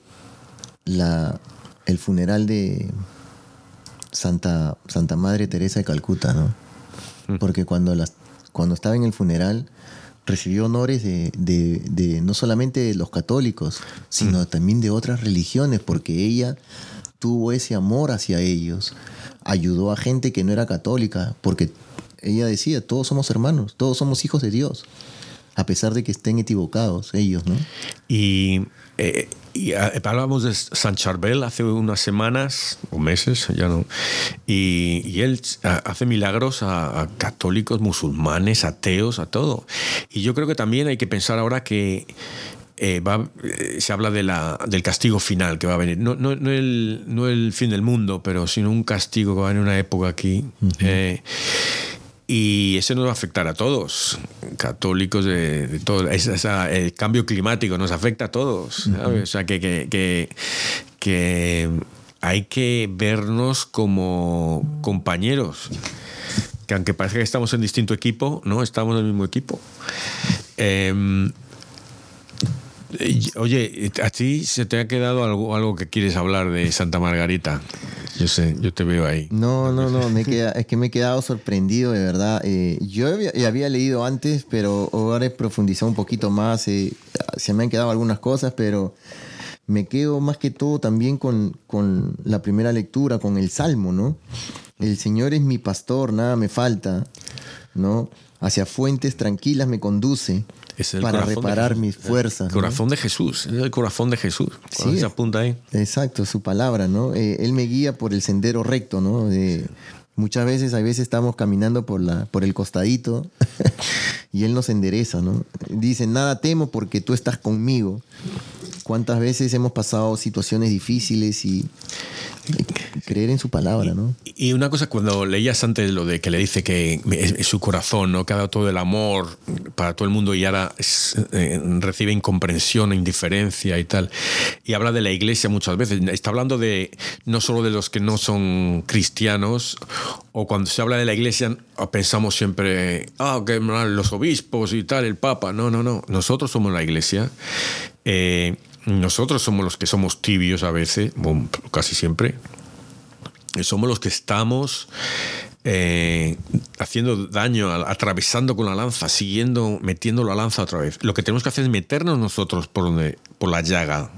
la, el funeral de Santa, Santa Madre Teresa de Calcuta, ¿no? Mm. Porque cuando, las, cuando estaba en el funeral recibió honores de, de, no solamente de los católicos, sino mm. también de otras religiones, porque ella tuvo ese amor hacia ellos, ayudó a gente que no era católica, porque ella decía, todos somos hermanos, todos somos hijos de Dios, a pesar de que estén equivocados ellos, ¿no? Y eh, y ah, hablábamos de San Charbel hace unas semanas o meses, ya no. Y, él ah, hace milagros a, católicos, musulmanes, ateos, a todo. Y yo creo que también hay que pensar ahora que eh, va, eh, se habla de la, del castigo final que va a venir. No, no, no, el, no el fin del mundo, pero sino un castigo que va a venir una época aquí. Y eso nos va a afectar a todos, católicos de, todo. el cambio climático nos afecta a todos. O sea, que, que, que, hay que vernos como compañeros. Que aunque parezca que estamos en distinto equipo, no estamos en el mismo equipo. Em, oye, ¿a ti se te ha quedado algo, que quieres hablar de Santa Margarita? Yo sé, yo te veo ahí. No, no, no, me queda, es que me he quedado sorprendido, de verdad. Eh, yo había, leído antes, pero ahora he profundizado un poquito más. Eh, se me han quedado algunas cosas, pero me quedo más que todo también con, con la primera lectura, con el Salmo, ¿no? El Señor es mi pastor, nada me falta, ¿no? Hacia fuentes tranquilas me conduce para reparar mis fuerzas. El corazón de Jesús, es el corazón de Jesús. Sí, se apunta ahí. Exacto, su palabra, ¿no? Eh, él me guía por el sendero recto, ¿no? muchas veces, a veces estamos caminando por, la, por el costadito y Él nos endereza, ¿no? Dice, nada temo porque tú estás conmigo. ¿Cuántas veces hemos pasado situaciones difíciles y creer en su palabra, ¿no? Y una cosa, cuando leías antes lo de que le dice que es, su corazón, ¿no? Que ha dado todo el amor para todo el mundo y ahora eh, recibe incomprensión, indiferencia y tal. Y habla de la iglesia muchas veces. Está hablando de no solo de los que no son cristianos, o cuando se habla de la iglesia pensamos siempre, ah, que los obispos y tal, el papa. No, no, no. Nosotros somos la iglesia. Eh, nosotros somos los que somos tibios a veces, casi siempre. Somos los que estamos eh, haciendo daño, atravesando con la lanza, siguiendo, metiendo la lanza otra vez. Lo que tenemos que hacer es meternos nosotros por, donde, por la llaga,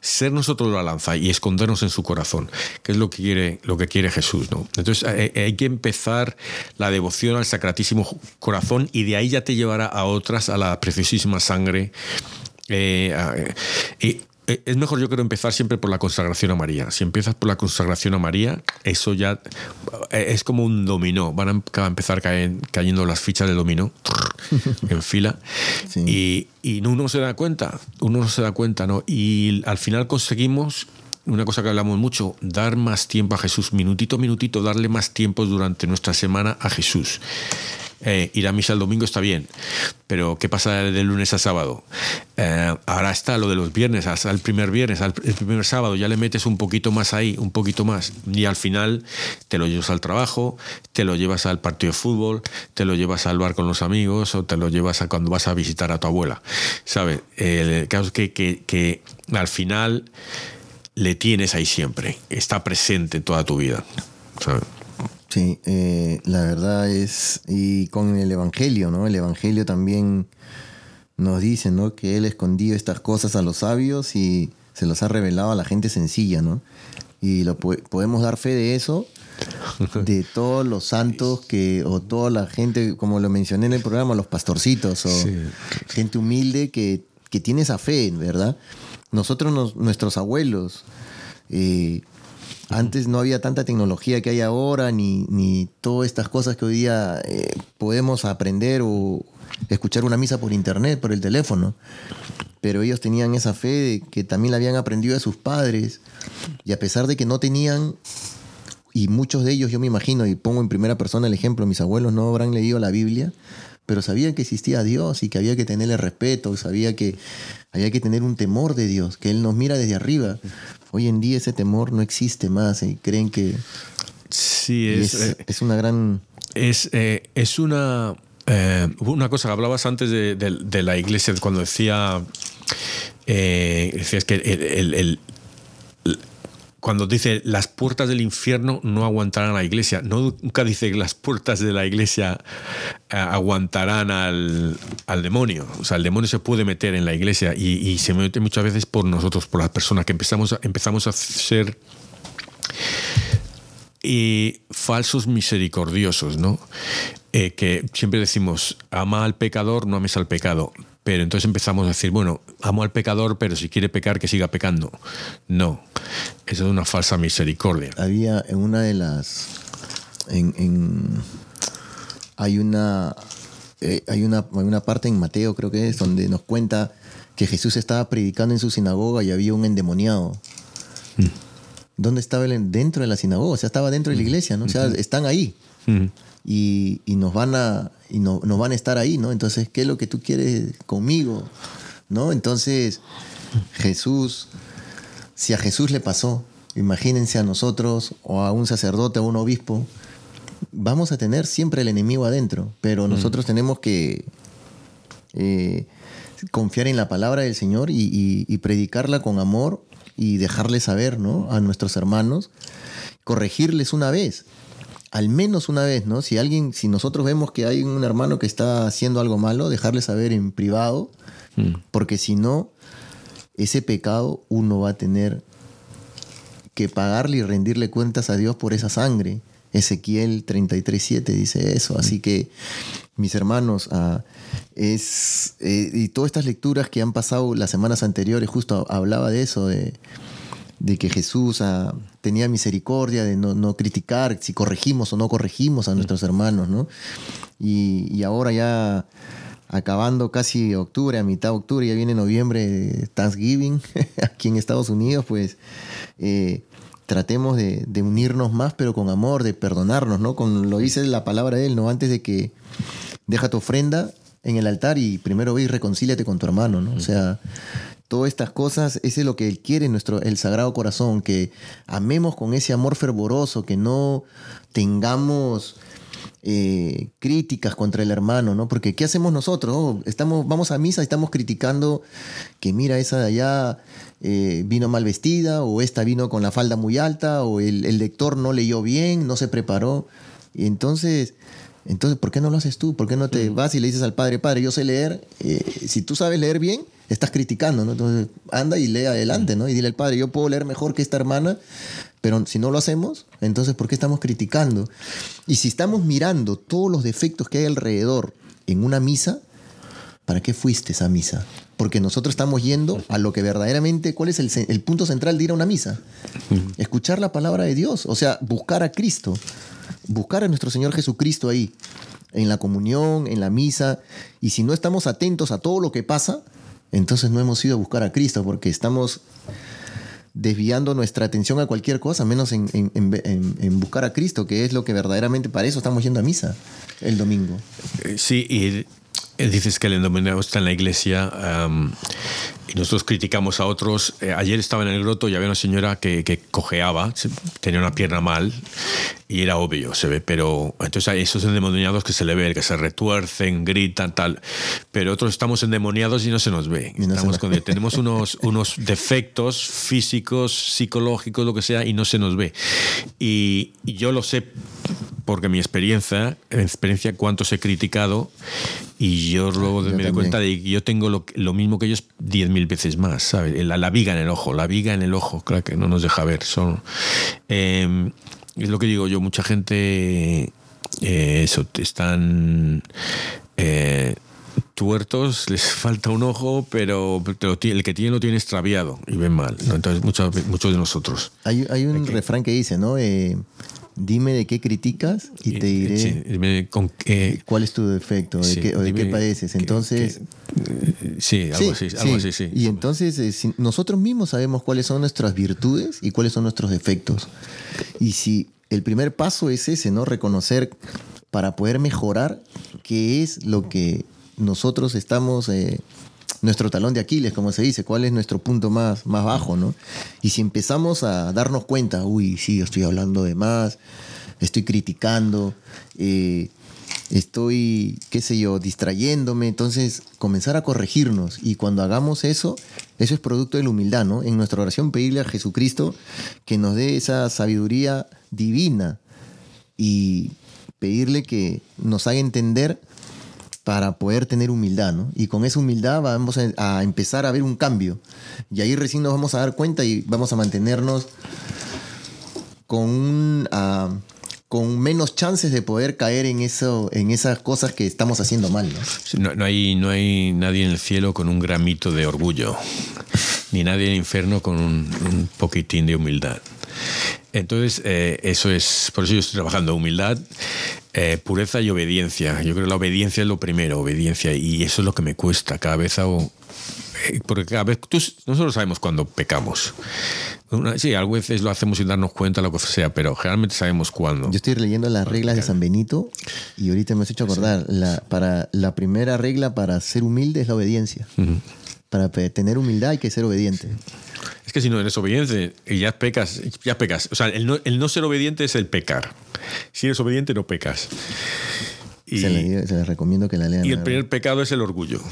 ser nosotros la lanza y escondernos en su corazón, que es lo que quiere, lo que quiere Jesús. ¿no? Entonces eh, eh, hay, que empezar la devoción al Sacratísimo Corazón y de ahí ya te llevará a otras, a la preciosísima sangre eh, eh, es mejor yo creo empezar siempre por la consagración a María. Si empiezas por la consagración a María, eso ya eh, es como un dominó. Van a empezar cayendo las fichas de dominó en fila. Y, uno no se da cuenta, uno no se da cuenta, ¿no? Y al final conseguimos una cosa que hablamos mucho, dar más tiempo a Jesús, minutito a minutito, darle más tiempo durante nuestra semana a Jesús. Eh, ir a misa el domingo está bien, pero ¿qué pasa de lunes a sábado? Eh, ahora está lo de los viernes, hasta el primer viernes, el primer sábado, ya le metes un poquito más ahí, un poquito más, y al final te lo llevas al trabajo, te lo llevas al partido de fútbol, te lo llevas al bar con los amigos o te lo llevas a cuando vas a visitar a tu abuela. ¿Sabes? El caso es que, que, que al final le tienes ahí siempre, está presente en toda tu vida. ¿sabes? Sí, eh, la verdad es, y con el Evangelio, ¿no? El Evangelio también nos dice, ¿no? Que Él escondió estas cosas a los sabios y se los ha revelado a la gente sencilla, ¿no? Y lo podemos dar fe de eso, de todos los santos que, o toda la gente, como lo mencioné en el programa, los pastorcitos, o gente humilde que, que, tiene esa fe, ¿verdad? Nosotros, nuestros abuelos, eh, antes no había tanta tecnología que hay ahora, ni, ni todas estas cosas que hoy día eh, podemos aprender o escuchar una misa por internet, por el teléfono. Pero ellos tenían esa fe de que también la habían aprendido de sus padres. Y a pesar de que no tenían, y muchos de ellos yo me imagino, y pongo en primera persona el ejemplo, mis abuelos no habrán leído la Biblia, pero sabían que existía Dios y que había que tenerle respeto, sabía que había que tener un temor de Dios, que Él nos mira desde arriba. Hoy en día ese temor no existe más y creen que... Sí, es, es, eh, una gran... Es, eh, es una... Eh, una cosa que hablabas antes de, la iglesia, cuando decía... decías que el cuando dice las puertas del infierno no aguantarán a la iglesia, no, nunca dice que las puertas de la iglesia eh, aguantarán al, demonio. O sea, el demonio se puede meter en la iglesia y, se mete muchas veces por nosotros, por las personas que empezamos, empezamos a ser y falsos misericordiosos, ¿no? Eh, que siempre decimos, ama al pecador, no ames al pecado. Pero entonces empezamos a decir, bueno, amo al pecador, pero si quiere pecar, que siga pecando. No, eso es una falsa misericordia. Había en una de las... En, hay una, eh, hay una, una parte en Mateo, creo que es, donde nos cuenta que Jesús estaba predicando en su sinagoga y había un endemoniado. Mm. ¿Dónde estaba él? Dentro de la sinagoga, o sea, estaba dentro de la mm. iglesia, ¿no? O sea, están ahí. Mm y, nos van a y no, nos van a estar ahí, ¿no? Entonces, ¿qué es lo que tú quieres conmigo? ¿No? Entonces, Jesús, si a Jesús le pasó, imagínense a nosotros o a un sacerdote, a un obispo, vamos a tener siempre el enemigo adentro, pero mm. nosotros tenemos que eh, confiar en la palabra del Señor y, y, predicarla con amor y dejarle saber ¿no? a nuestros hermanos corregirles una vez. Al menos una vez, ¿no? Si alguien, si nosotros vemos que hay un hermano que está haciendo algo malo, dejarle saber en privado, mm. porque si no, ese pecado uno va a tener que pagarle y rendirle cuentas a Dios por esa sangre. Ezequiel 33.7 dice eso. Así que, mis hermanos, ah, es, eh, y todas estas lecturas que han pasado las semanas anteriores, justo hablaba de eso, de, que Jesús ah, tenía misericordia de no, criticar si corregimos o no corregimos a nuestros hermanos, ¿no? Y, ahora ya acabando casi octubre, a mitad de octubre, ya viene noviembre, Thanksgiving, aquí en Estados Unidos, pues eh, tratemos de, unirnos más, pero con amor, de perdonarnos, ¿no? Con lo dice la palabra de él, ¿no? Antes de que deja tu ofrenda en el altar y primero ve y reconcíliate con tu hermano, ¿no? O sea, todas estas cosas, ese es lo que él quiere, nuestro, el Sagrado Corazón, que amemos con ese amor fervoroso, que no tengamos eh, críticas contra el hermano, ¿no? Porque ¿qué hacemos nosotros? Oh, estamos, vamos a misa y estamos criticando que mira, esa de allá eh, vino mal vestida, o esta vino con la falda muy alta, o el, lector no leyó bien, no se preparó. Y entonces, entonces, ¿por qué no lo haces tú? ¿Por qué no te vas y le dices al padre, padre, yo sé leer? Eh, si tú sabes leer bien, estás criticando, ¿no? Entonces, anda y lee adelante, ¿no? Y dile al padre, yo puedo leer mejor que esta hermana, pero si no lo hacemos, entonces, ¿por qué estamos criticando? Y si estamos mirando todos los defectos que hay alrededor en una misa, ¿para qué fuiste a esa misa? porque nosotros estamos yendo a lo que verdaderamente, ¿cuál es el, punto central de ir a una misa? Escuchar la palabra de Dios, o sea, buscar a Cristo, buscar a nuestro Señor Jesucristo ahí, en la comunión, en la misa, y si no estamos atentos a todo lo que pasa, entonces no hemos ido a buscar a Cristo, porque estamos desviando nuestra atención a cualquier cosa, menos en, buscar a Cristo, que es lo que verdaderamente para eso estamos yendo a misa el domingo. Eh, sí, y dices que el endemoniado está en la iglesia y nosotros criticamos a otros. Eh, ayer estaba en el groto y había una señora que, que, cojeaba, tenía una pierna mal y era obvio, se ve. Pero entonces hay esos endemoniados que se le ve, que se retuercen, gritan, tal. Pero otros estamos endemoniados y no se nos ve. estamos tenemos unos, unos defectos físicos, psicológicos, lo que sea, y no se nos ve. Y, y yo lo sé porque mi experiencia, experiencia cuántos he criticado y yo ah, luego me doy cuenta de que yo tengo lo, lo mismo que ellos diez mil veces más, ¿sabes? La, la, viga en el ojo, la viga en el ojo, claro que no nos deja ver. Son, em, es lo que digo yo, mucha gente, eh, eso, están... Eh, tuertos, les falta un ojo, pero, el que tiene lo tiene extraviado y ven mal. Entonces, muchos, muchos de nosotros. Hay, hay un refrán que dice, ¿no? Eh, dime de qué criticas y te diré con qué, cuál es tu defecto o de qué padeces. Entonces, sí, algo, así, algo así, sí. Y entonces eh, nosotros mismos sabemos cuáles son nuestras virtudes y cuáles son nuestros defectos. Y si el primer paso es ese, ¿no? Reconocer para poder mejorar qué es lo que nosotros estamos eh, nuestro talón de Aquiles, como se dice, cuál es nuestro punto más, más bajo, ¿no? Y si empezamos a darnos cuenta, uy, sí, estoy hablando de más, estoy criticando, eh, estoy, qué sé yo, distrayéndome, entonces comenzar a corregirnos. Y cuando hagamos eso, eso es producto de la humildad, ¿no? En nuestra oración pedirle a Jesucristo que nos dé esa sabiduría divina y pedirle que nos haga entender para poder tener humildad, ¿no? Y con esa humildad vamos a, empezar a ver un cambio. Y ahí recién nos vamos a dar cuenta y vamos a mantenernos con, ah, con menos chances de poder caer en, eso, en esas cosas que estamos haciendo mal, ¿no? no, hay, no hay nadie en el cielo con un gramito de orgullo, ni nadie en el infierno con un, poquitín de humildad. Entonces, eh, eso es, por eso yo estoy trabajando humildad, eh, pureza y obediencia. Yo creo que la obediencia es lo primero, obediencia, y eso es lo que me cuesta. Cada vez hago. Eh, porque cada vez. nosotros sabemos cuando pecamos. sí, a veces lo hacemos sin darnos cuenta, lo que sea, pero generalmente sabemos cuándo. Yo estoy leyendo las reglas de San Benito y ahorita me has hecho acordar. La, para, la primera regla para ser humilde es la obediencia. Para tener humildad hay que ser obediente. Es que si no eres obediente ya pecas, ya pecas. O sea, el no, el no ser obediente es el pecar. Si eres obediente, no pecas. Y, se, les recomiendo que la lean. Y el primer pecado es el orgullo.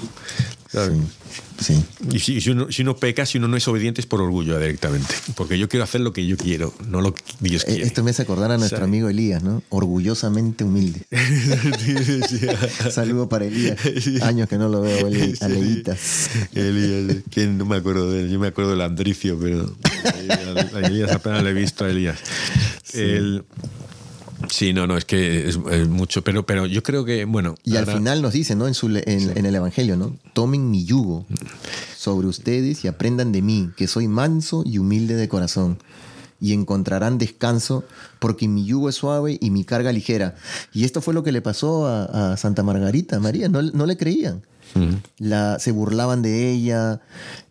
Sí. Y si, uno, si, uno, peca, si uno no es obediente, es por orgullo directamente. Porque yo quiero hacer lo que yo quiero, no lo que Dios eh, quiere. Esto me hace acordar a nuestro amigo Elías, ¿no? Orgullosamente humilde. Saludo para Elías. Años que no lo veo, Elías. Elías, ¿quién no me acuerdo de él? Yo me acuerdo del Andricio, pero a Elías apenas le he visto a Elías. El, Sí, no, no, es que es, mucho, pero, pero yo creo que, bueno. Y al final nos dice, ¿no? En, su, en, el Evangelio, ¿no? Tomen mi yugo sobre ustedes y aprendan de mí, que soy manso y humilde de corazón. Y encontrarán descanso, porque mi yugo es suave y mi carga ligera. Y esto fue lo que le pasó a, Santa Margarita, María, no, no le creían. La, se burlaban de ella,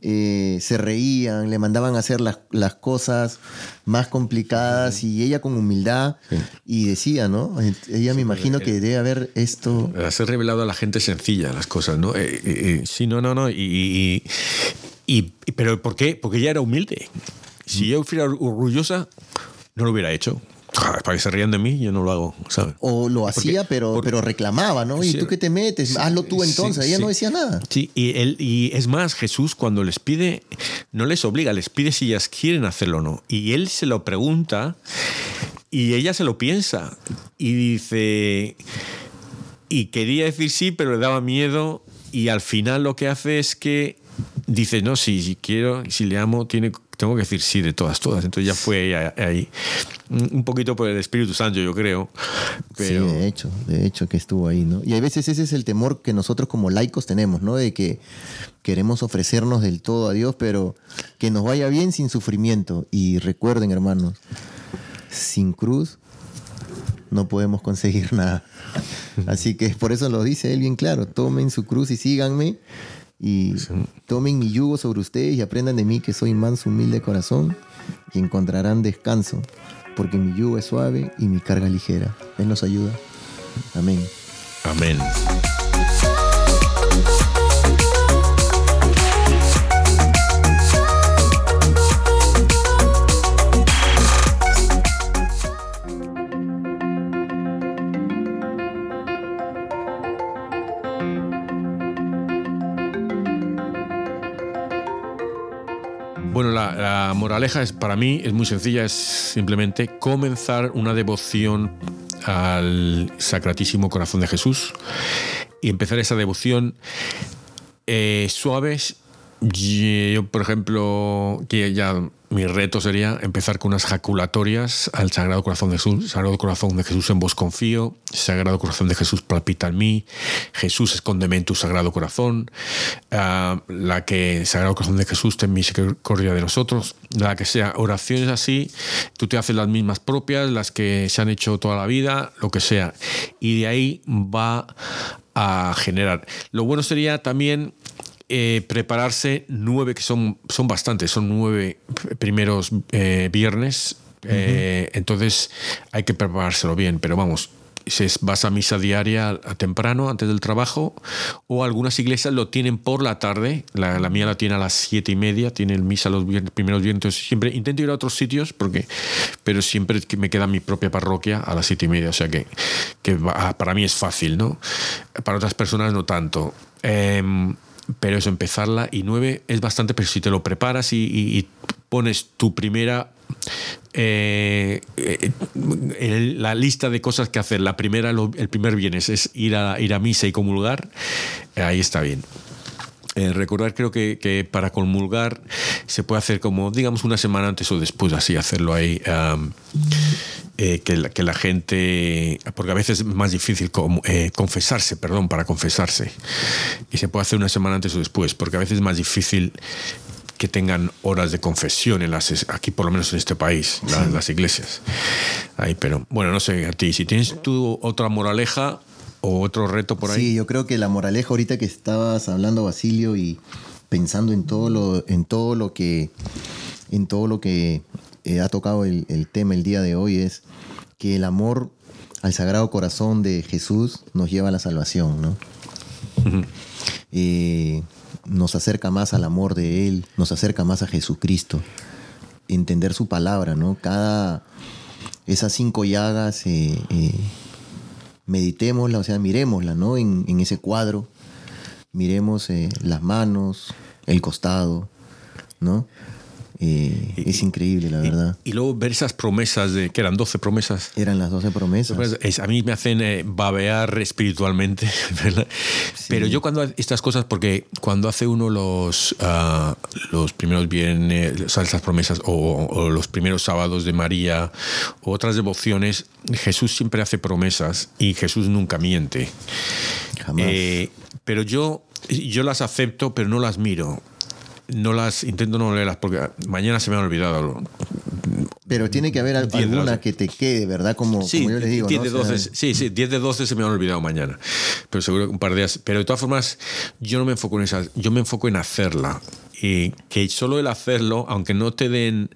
eh, se reían, le mandaban a hacer las, las cosas más complicadas y ella con humildad y decía, ¿no? Ella me imagino que debe haber esto... Hacer revelado a la gente sencilla las cosas, ¿no? Eh, eh, sí, no, no, no. Y, y, pero ¿por qué? Porque ella era humilde. Si yo fuera orgullosa, no lo hubiera hecho para que se rían de mí, yo no lo hago, ¿sabes? O lo hacía, pero, pero reclamaba, ¿no? ¿Y tú qué te metes? Hazlo tú entonces. Ella no decía nada. Sí, y, él, y es más, Jesús cuando les pide, no les obliga, les pide si ellas quieren hacerlo o no. Y él se lo pregunta y ella se lo piensa. Y dice, y quería decir sí, pero le daba miedo. Y al final lo que hace es que dice, no, si, si quiero, si le amo, tiene tengo que decir sí de todas, todas. Entonces ya fue ahí, un poquito por el Espíritu Santo, yo creo. Pero... Sí, de hecho, de hecho que estuvo ahí, ¿no? Y a veces ese es el temor que nosotros como laicos tenemos, ¿no? De que queremos ofrecernos del todo a Dios, pero que nos vaya bien sin sufrimiento. Y recuerden, hermanos, sin cruz no podemos conseguir nada. Así que por eso lo dice él bien claro, tomen su cruz y síganme y tomen mi yugo sobre ustedes y aprendan de mí que soy manso, humilde de corazón y encontrarán descanso, porque mi yugo es suave y mi carga ligera. Él nos ayuda. Amén. Amén. Bueno, la, moraleja es para mí es muy sencilla, es simplemente comenzar una devoción al Sacratísimo Corazón de Jesús y empezar esa devoción eh, suaves yo, por ejemplo, ya mi reto sería empezar con unas jaculatorias al Sagrado Corazón de Jesús. Sagrado Corazón de Jesús en vos confío. Sagrado Corazón de Jesús palpita en mí. Jesús escóndeme en tu Sagrado Corazón. Ah, la que Sagrado Corazón de Jesús ten misericordia de nosotros. La que sea oraciones así. Tú te haces las mismas propias, las que se han hecho toda la vida, lo que sea. Y de ahí va a generar. Lo bueno sería también eh, prepararse nueve, que son, son bastantes, son nueve primeros eh, viernes. Eh, entonces hay que preparárselo bien, pero vamos, si vas a misa diaria temprano, antes del trabajo, o algunas iglesias lo tienen por la tarde. La, mía la tiene a las siete y media, tienen misa los primeros viernes. siempre intento ir a otros sitios, porque, pero siempre me queda mi propia parroquia a las siete y media. O sea que, que para mí es fácil, ¿no? Para otras personas no tanto. Em, pero eso, empezarla y nueve es bastante, pero si te lo preparas y, pones tu primera eh, eh, la lista de cosas que hacer, la primera, el primer viernes es ir a, ir a misa y comulgar, ahí está bien. Recordar creo que, para comulgar se puede hacer como, digamos, una semana antes o después, así hacerlo ahí. Eh, que, la, que, la, gente, porque a veces es más difícil eh, confesarse, perdón, para confesarse. Y se puede hacer una semana antes o después, porque a veces es más difícil que tengan horas de confesión en las, aquí por lo menos en este país, en las iglesias. Ahí, pero bueno, no sé, a ti, si tienes tú otra moraleja o otro reto por ahí. Sí, yo creo que la moraleja ahorita que estabas hablando, Basilio, y pensando en todo lo, en todo lo que, en todo lo que eh, ha tocado el, tema el día de hoy es que el amor al Sagrado Corazón de Jesús nos lleva a la salvación, ¿no? Eh, nos acerca más al amor de Él, nos acerca más a Jesucristo. Entender su palabra, ¿no? Cada. Esas cinco llagas, eh, meditémosla, o sea, miremosla, ¿no? En, en ese cuadro miremos eh, las manos, el costado, ¿no? Eh, es increíble, la verdad. Y, luego ver esas promesas, de que eran 12 promesas. Eran las 12 promesas. a mí me hacen eh, babear espiritualmente, ¿verdad? Pero yo cuando estas cosas, porque cuando hace uno los, uh, los primeros viernes, esas promesas, o, los primeros sábados de María, o otras devociones, Jesús siempre hace promesas y Jesús nunca miente. Jamás. Eh, pero yo, yo las acepto, pero no las miro no las intento no leerlas porque mañana se me han olvidado. Pero tiene que haber alguna que te quede, ¿verdad? Como, sí, yo les digo. 10 de 12, sí, sí, 10 de 12 se me han olvidado mañana. Pero seguro que un par de días. Pero de todas formas, yo no me enfoco en esas, yo me enfoco en hacerla. Y que solo el hacerlo, aunque no te den,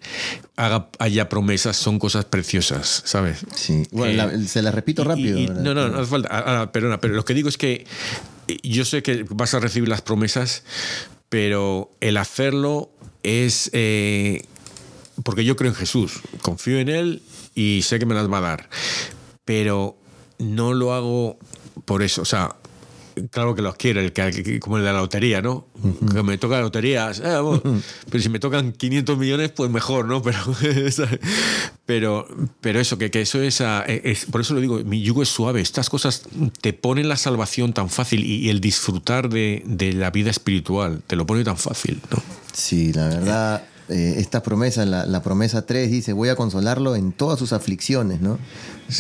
haga, haya promesas, son cosas preciosas, ¿sabes? Sí. Bueno, eh, se las repito rápido. no, no, no hace falta. Ah, ah, perdona, pero lo que digo es que yo sé que vas a recibir las promesas, pero el hacerlo es... Eh, porque yo creo en Jesús, confío en Él y sé que me las va a dar, pero no lo hago por eso, o sea, claro que los quiero, el que, como el de la lotería, ¿no? Que me toca la lotería, eh, pero si me tocan 500 millones, pues mejor, ¿no? Pero, pero, pero eso, que, que eso es, es, Por eso lo digo, mi yugo es suave. Estas cosas te ponen la salvación tan fácil y, el disfrutar de, de, la vida espiritual te lo pone tan fácil, ¿no? Sí, la verdad. Eh, esta promesa, la, la, promesa 3 dice, voy a consolarlo en todas sus aflicciones, ¿no?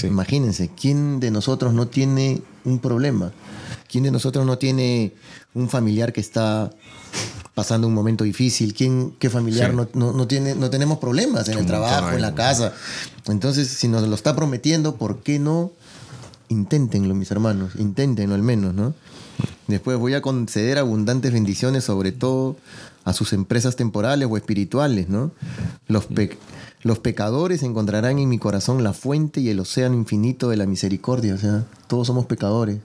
Imagínense, ¿quién de nosotros no tiene un problema? ¿Quién de nosotros no tiene un familiar que está pasando un momento difícil? ¿Quién, qué familiar no, no, tiene, no tenemos problemas en el trabajo, en la casa? Entonces, si nos lo está prometiendo, ¿por qué no? Inténtenlo, mis hermanos, inténtenlo al menos, ¿no? Después voy a conceder abundantes bendiciones, sobre todo a sus empresas temporales o espirituales, ¿no? Los, los pecadores encontrarán en mi corazón la fuente y el océano infinito de la misericordia, o sea, todos somos pecadores.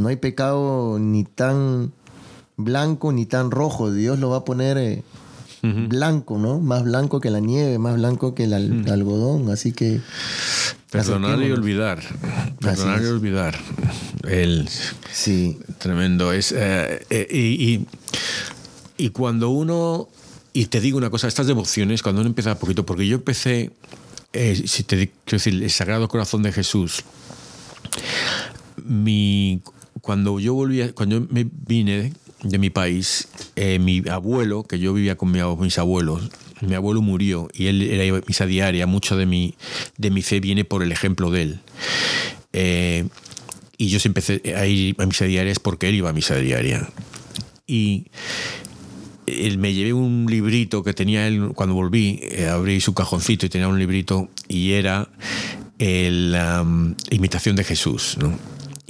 No hay pecado ni tan blanco ni tan rojo. Dios lo va a poner eh, blanco, ¿no? Más blanco que la nieve, más blanco que el, algodón. Así que. Perdonar y olvidar. Perdonar y olvidar. El, sí. Tremendo. Es, eh, eh, y, y, cuando uno. Y te digo una cosa, estas devociones, cuando uno empieza a poquito, porque yo empecé, si te quiero decir, el Sagrado Corazón de Jesús, mi cuando yo volví, cuando me vine de mi país, eh, mi abuelo, que yo vivía con mis abuelos, mi abuelo murió y él era misa diaria, mucho de mi, de mi fe viene por el ejemplo de él. Eh, y yo empecé a ir a misa diaria es porque él iba a misa diaria. Y me llevé un librito que tenía él cuando volví, eh, abrí su cajoncito y tenía un librito y era la imitación de Jesús. ¿no?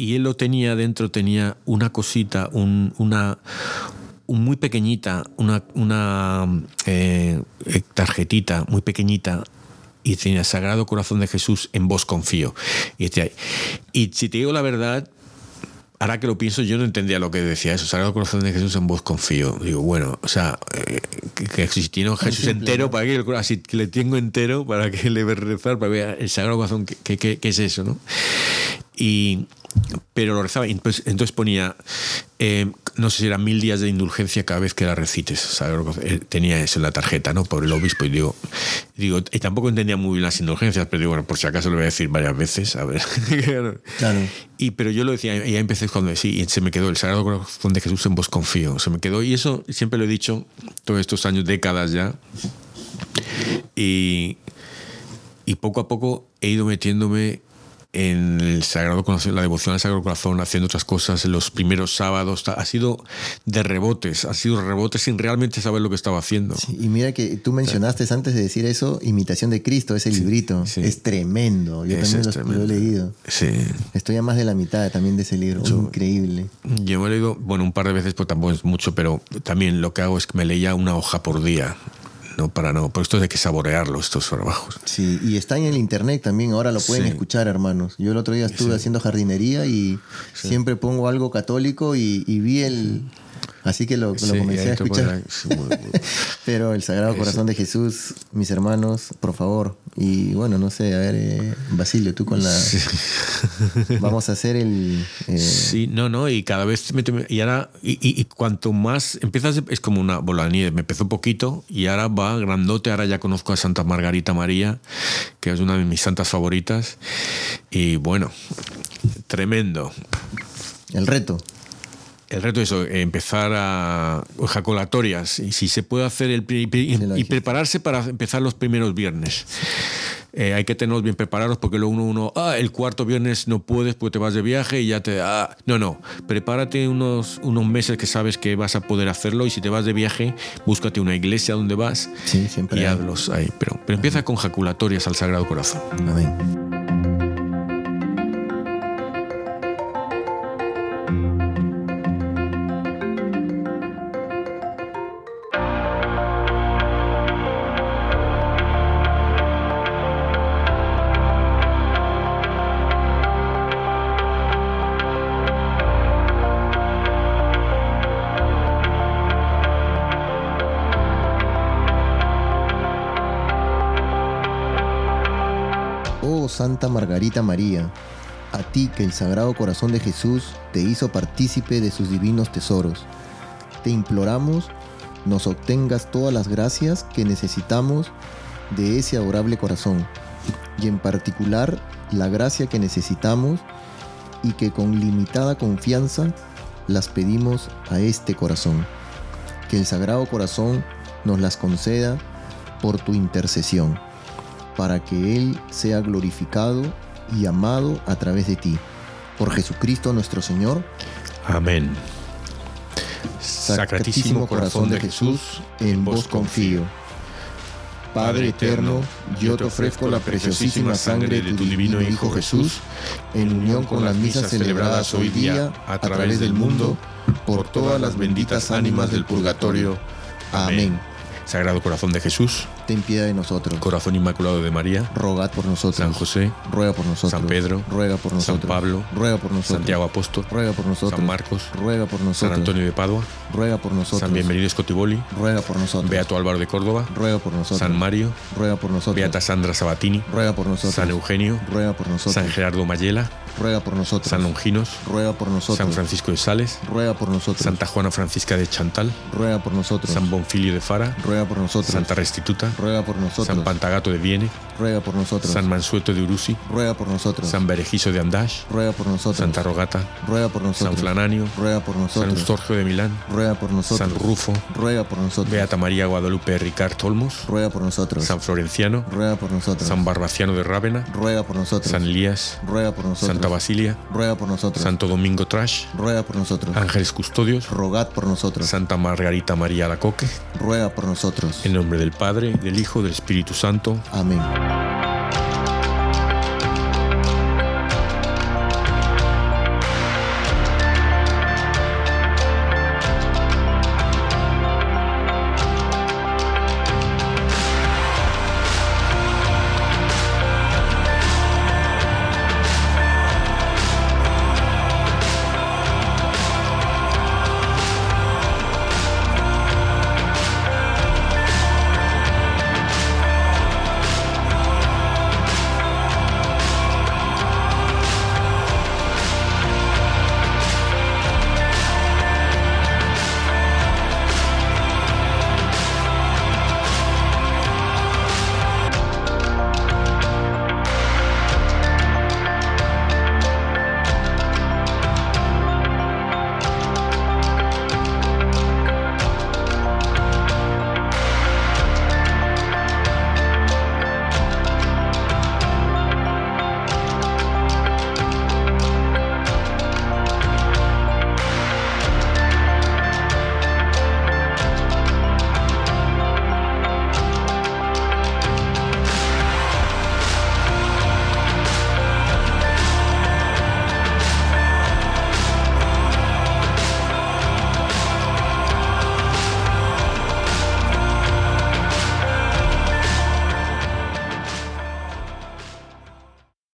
Y él lo tenía dentro, tenía una cosita, un, una muy pequeñita, una, una eh, tarjetita muy pequeñita y tenía Sagrado Corazón de Jesús, en vos confío. Y, este, y si te digo la verdad, ahora que lo pienso, yo no entendía lo que decía eso. Sagrado Corazón de Jesús, en vos confío. Digo, bueno, o sea, eh, que, si tiene un Jesús entero, para que, así que le tengo entero, para que le rezar, para ver el Sagrado Corazón, ¿qué, qué, qué es eso? ¿no? Y, pero lo rezaba. Entonces, entonces ponía, eh, no sé si eran mil días de indulgencia cada vez que la recites. Eh, tenía eso en la tarjeta, ¿no? Por el obispo. Y digo, digo, y tampoco entendía muy bien las indulgencias, pero digo, bueno, por si acaso lo voy a decir varias veces, a ver. claro. Y, pero yo lo decía, y ya empecé cuando sí, y se me quedó el Sagrado Corazón de Jesús en vos confío. Se me quedó, y eso siempre lo he dicho todos estos años, décadas ya. Y, y poco a poco he ido metiéndome en el Sagrado Corazón, la devoción al Sagrado Corazón, haciendo otras cosas en los primeros sábados. Ha sido de rebotes, ha sido rebotes sin realmente saber lo que estaba haciendo. y mira que tú mencionaste antes de decir eso, Imitación de Cristo, ese librito. Es tremendo. Yo también lo, he leído. Sí. Estoy a más de la mitad también de ese libro. Increíble. Yo me he leído, bueno, un par de veces, pues tampoco es mucho, pero también lo que hago es que me leía una hoja por día no para no. Por esto hay que saborearlo, estos trabajos. Sí, y está en el internet también, ahora lo pueden escuchar, hermanos. Yo el otro día estuve haciendo jardinería y siempre pongo algo católico y, vi el, Así que lo, comencé a escuchar. Pero el Sagrado Corazón de Jesús, mis hermanos, por favor. Y bueno, no sé, a ver, eh, Basilio, tú con la... Vamos a hacer el... Eh, sí, no, no, y cada vez... y ahora, y, cuanto más empiezas, es como una bola de nieve. Me empezó poquito y ahora va grandote. Ahora ya conozco a Santa Margarita María, que es una de mis santas favoritas. Y bueno, tremendo. El reto el reto es empezar a ejaculatorias y si se puede hacer el y, prepararse para empezar los primeros viernes. Eh, hay que tenerlos bien preparados porque luego uno, uno, ah, el cuarto viernes no puedes porque te vas de viaje y ya te... Ah, no, no, prepárate unos, unos meses que sabes que vas a poder hacerlo y si te vas de viaje, búscate una iglesia donde vas sí, siempre y hazlos ahí. Pero, pero empieza con jaculatorias al Sagrado Corazón. Amén. Santa Margarita María, a ti que el Sagrado Corazón de Jesús te hizo partícipe de sus divinos tesoros. Te imploramos nos obtengas todas las gracias que necesitamos de ese adorable corazón, y en particular la gracia que necesitamos y que con limitada confianza las pedimos a este corazón. Que el Sagrado Corazón nos las conceda por tu intercesión para que Él sea glorificado y amado a través de ti. Por Jesucristo nuestro Señor. Amén. Sacratísimo corazón de Jesús, en vos confío. Padre eterno, yo te ofrezco la preciosísima sangre de tu divino Hijo Jesús, en unión con las misas celebradas hoy día a través del mundo, por todas las benditas ánimas del purgatorio. Amén. Sagrado Corazón de Jesús, ten piedad de nosotros. Corazón Inmaculado de María, rogad por nosotros. San José, ruega por nosotros. San Pedro, ruega por nosotros. San Pablo, ruega por nosotros. Santiago Apóstol, ruega por nosotros. San Marcos, ruega por nosotros. San Antonio de Padua, ruega por nosotros. San Bienvenido Escotiboli, ruega por nosotros. Beato Álvaro de Córdoba, ruega por nosotros. San Mario, ruega por nosotros. Beata Sandra Sabatini, ruega por nosotros. San Eugenio, ruega por nosotros. San Gerardo Mayela, ruega por nosotros. San Longinos, ruega por nosotros. San Francisco de Sales, ruega por nosotros. Santa Juana Francisca de Chantal, ruega por nosotros. San Bonfilio de Fara, ruega por nosotros. Santa Restituta, ruega por nosotros. San Pantagato de Viene, ruega por nosotros. San Mansueto de Urusi, ruega por nosotros. San Berejizo de Andash, ruega por nosotros. Santa Rogata, ruega por nosotros. San Flananio, ruega por nosotros. San Eustorgio de Milán, ruega por nosotros. San Rufo, ruega por nosotros. Beata María Guadalupe Ricard Olmos, ruega por nosotros. San Florenciano, ruega por nosotros. San Barbaciano de Rávena, ruega por nosotros. San Elías, ruega por nosotros. Santa Basilia, ruega por nosotros. Santo Domingo Trash, ruega por nosotros. Ángeles Custodios, rogad por nosotros. Santa Margarita María Lacoque, ruega por nosotros. En nombre del Padre, del Hijo, del Espíritu Santo. Amén.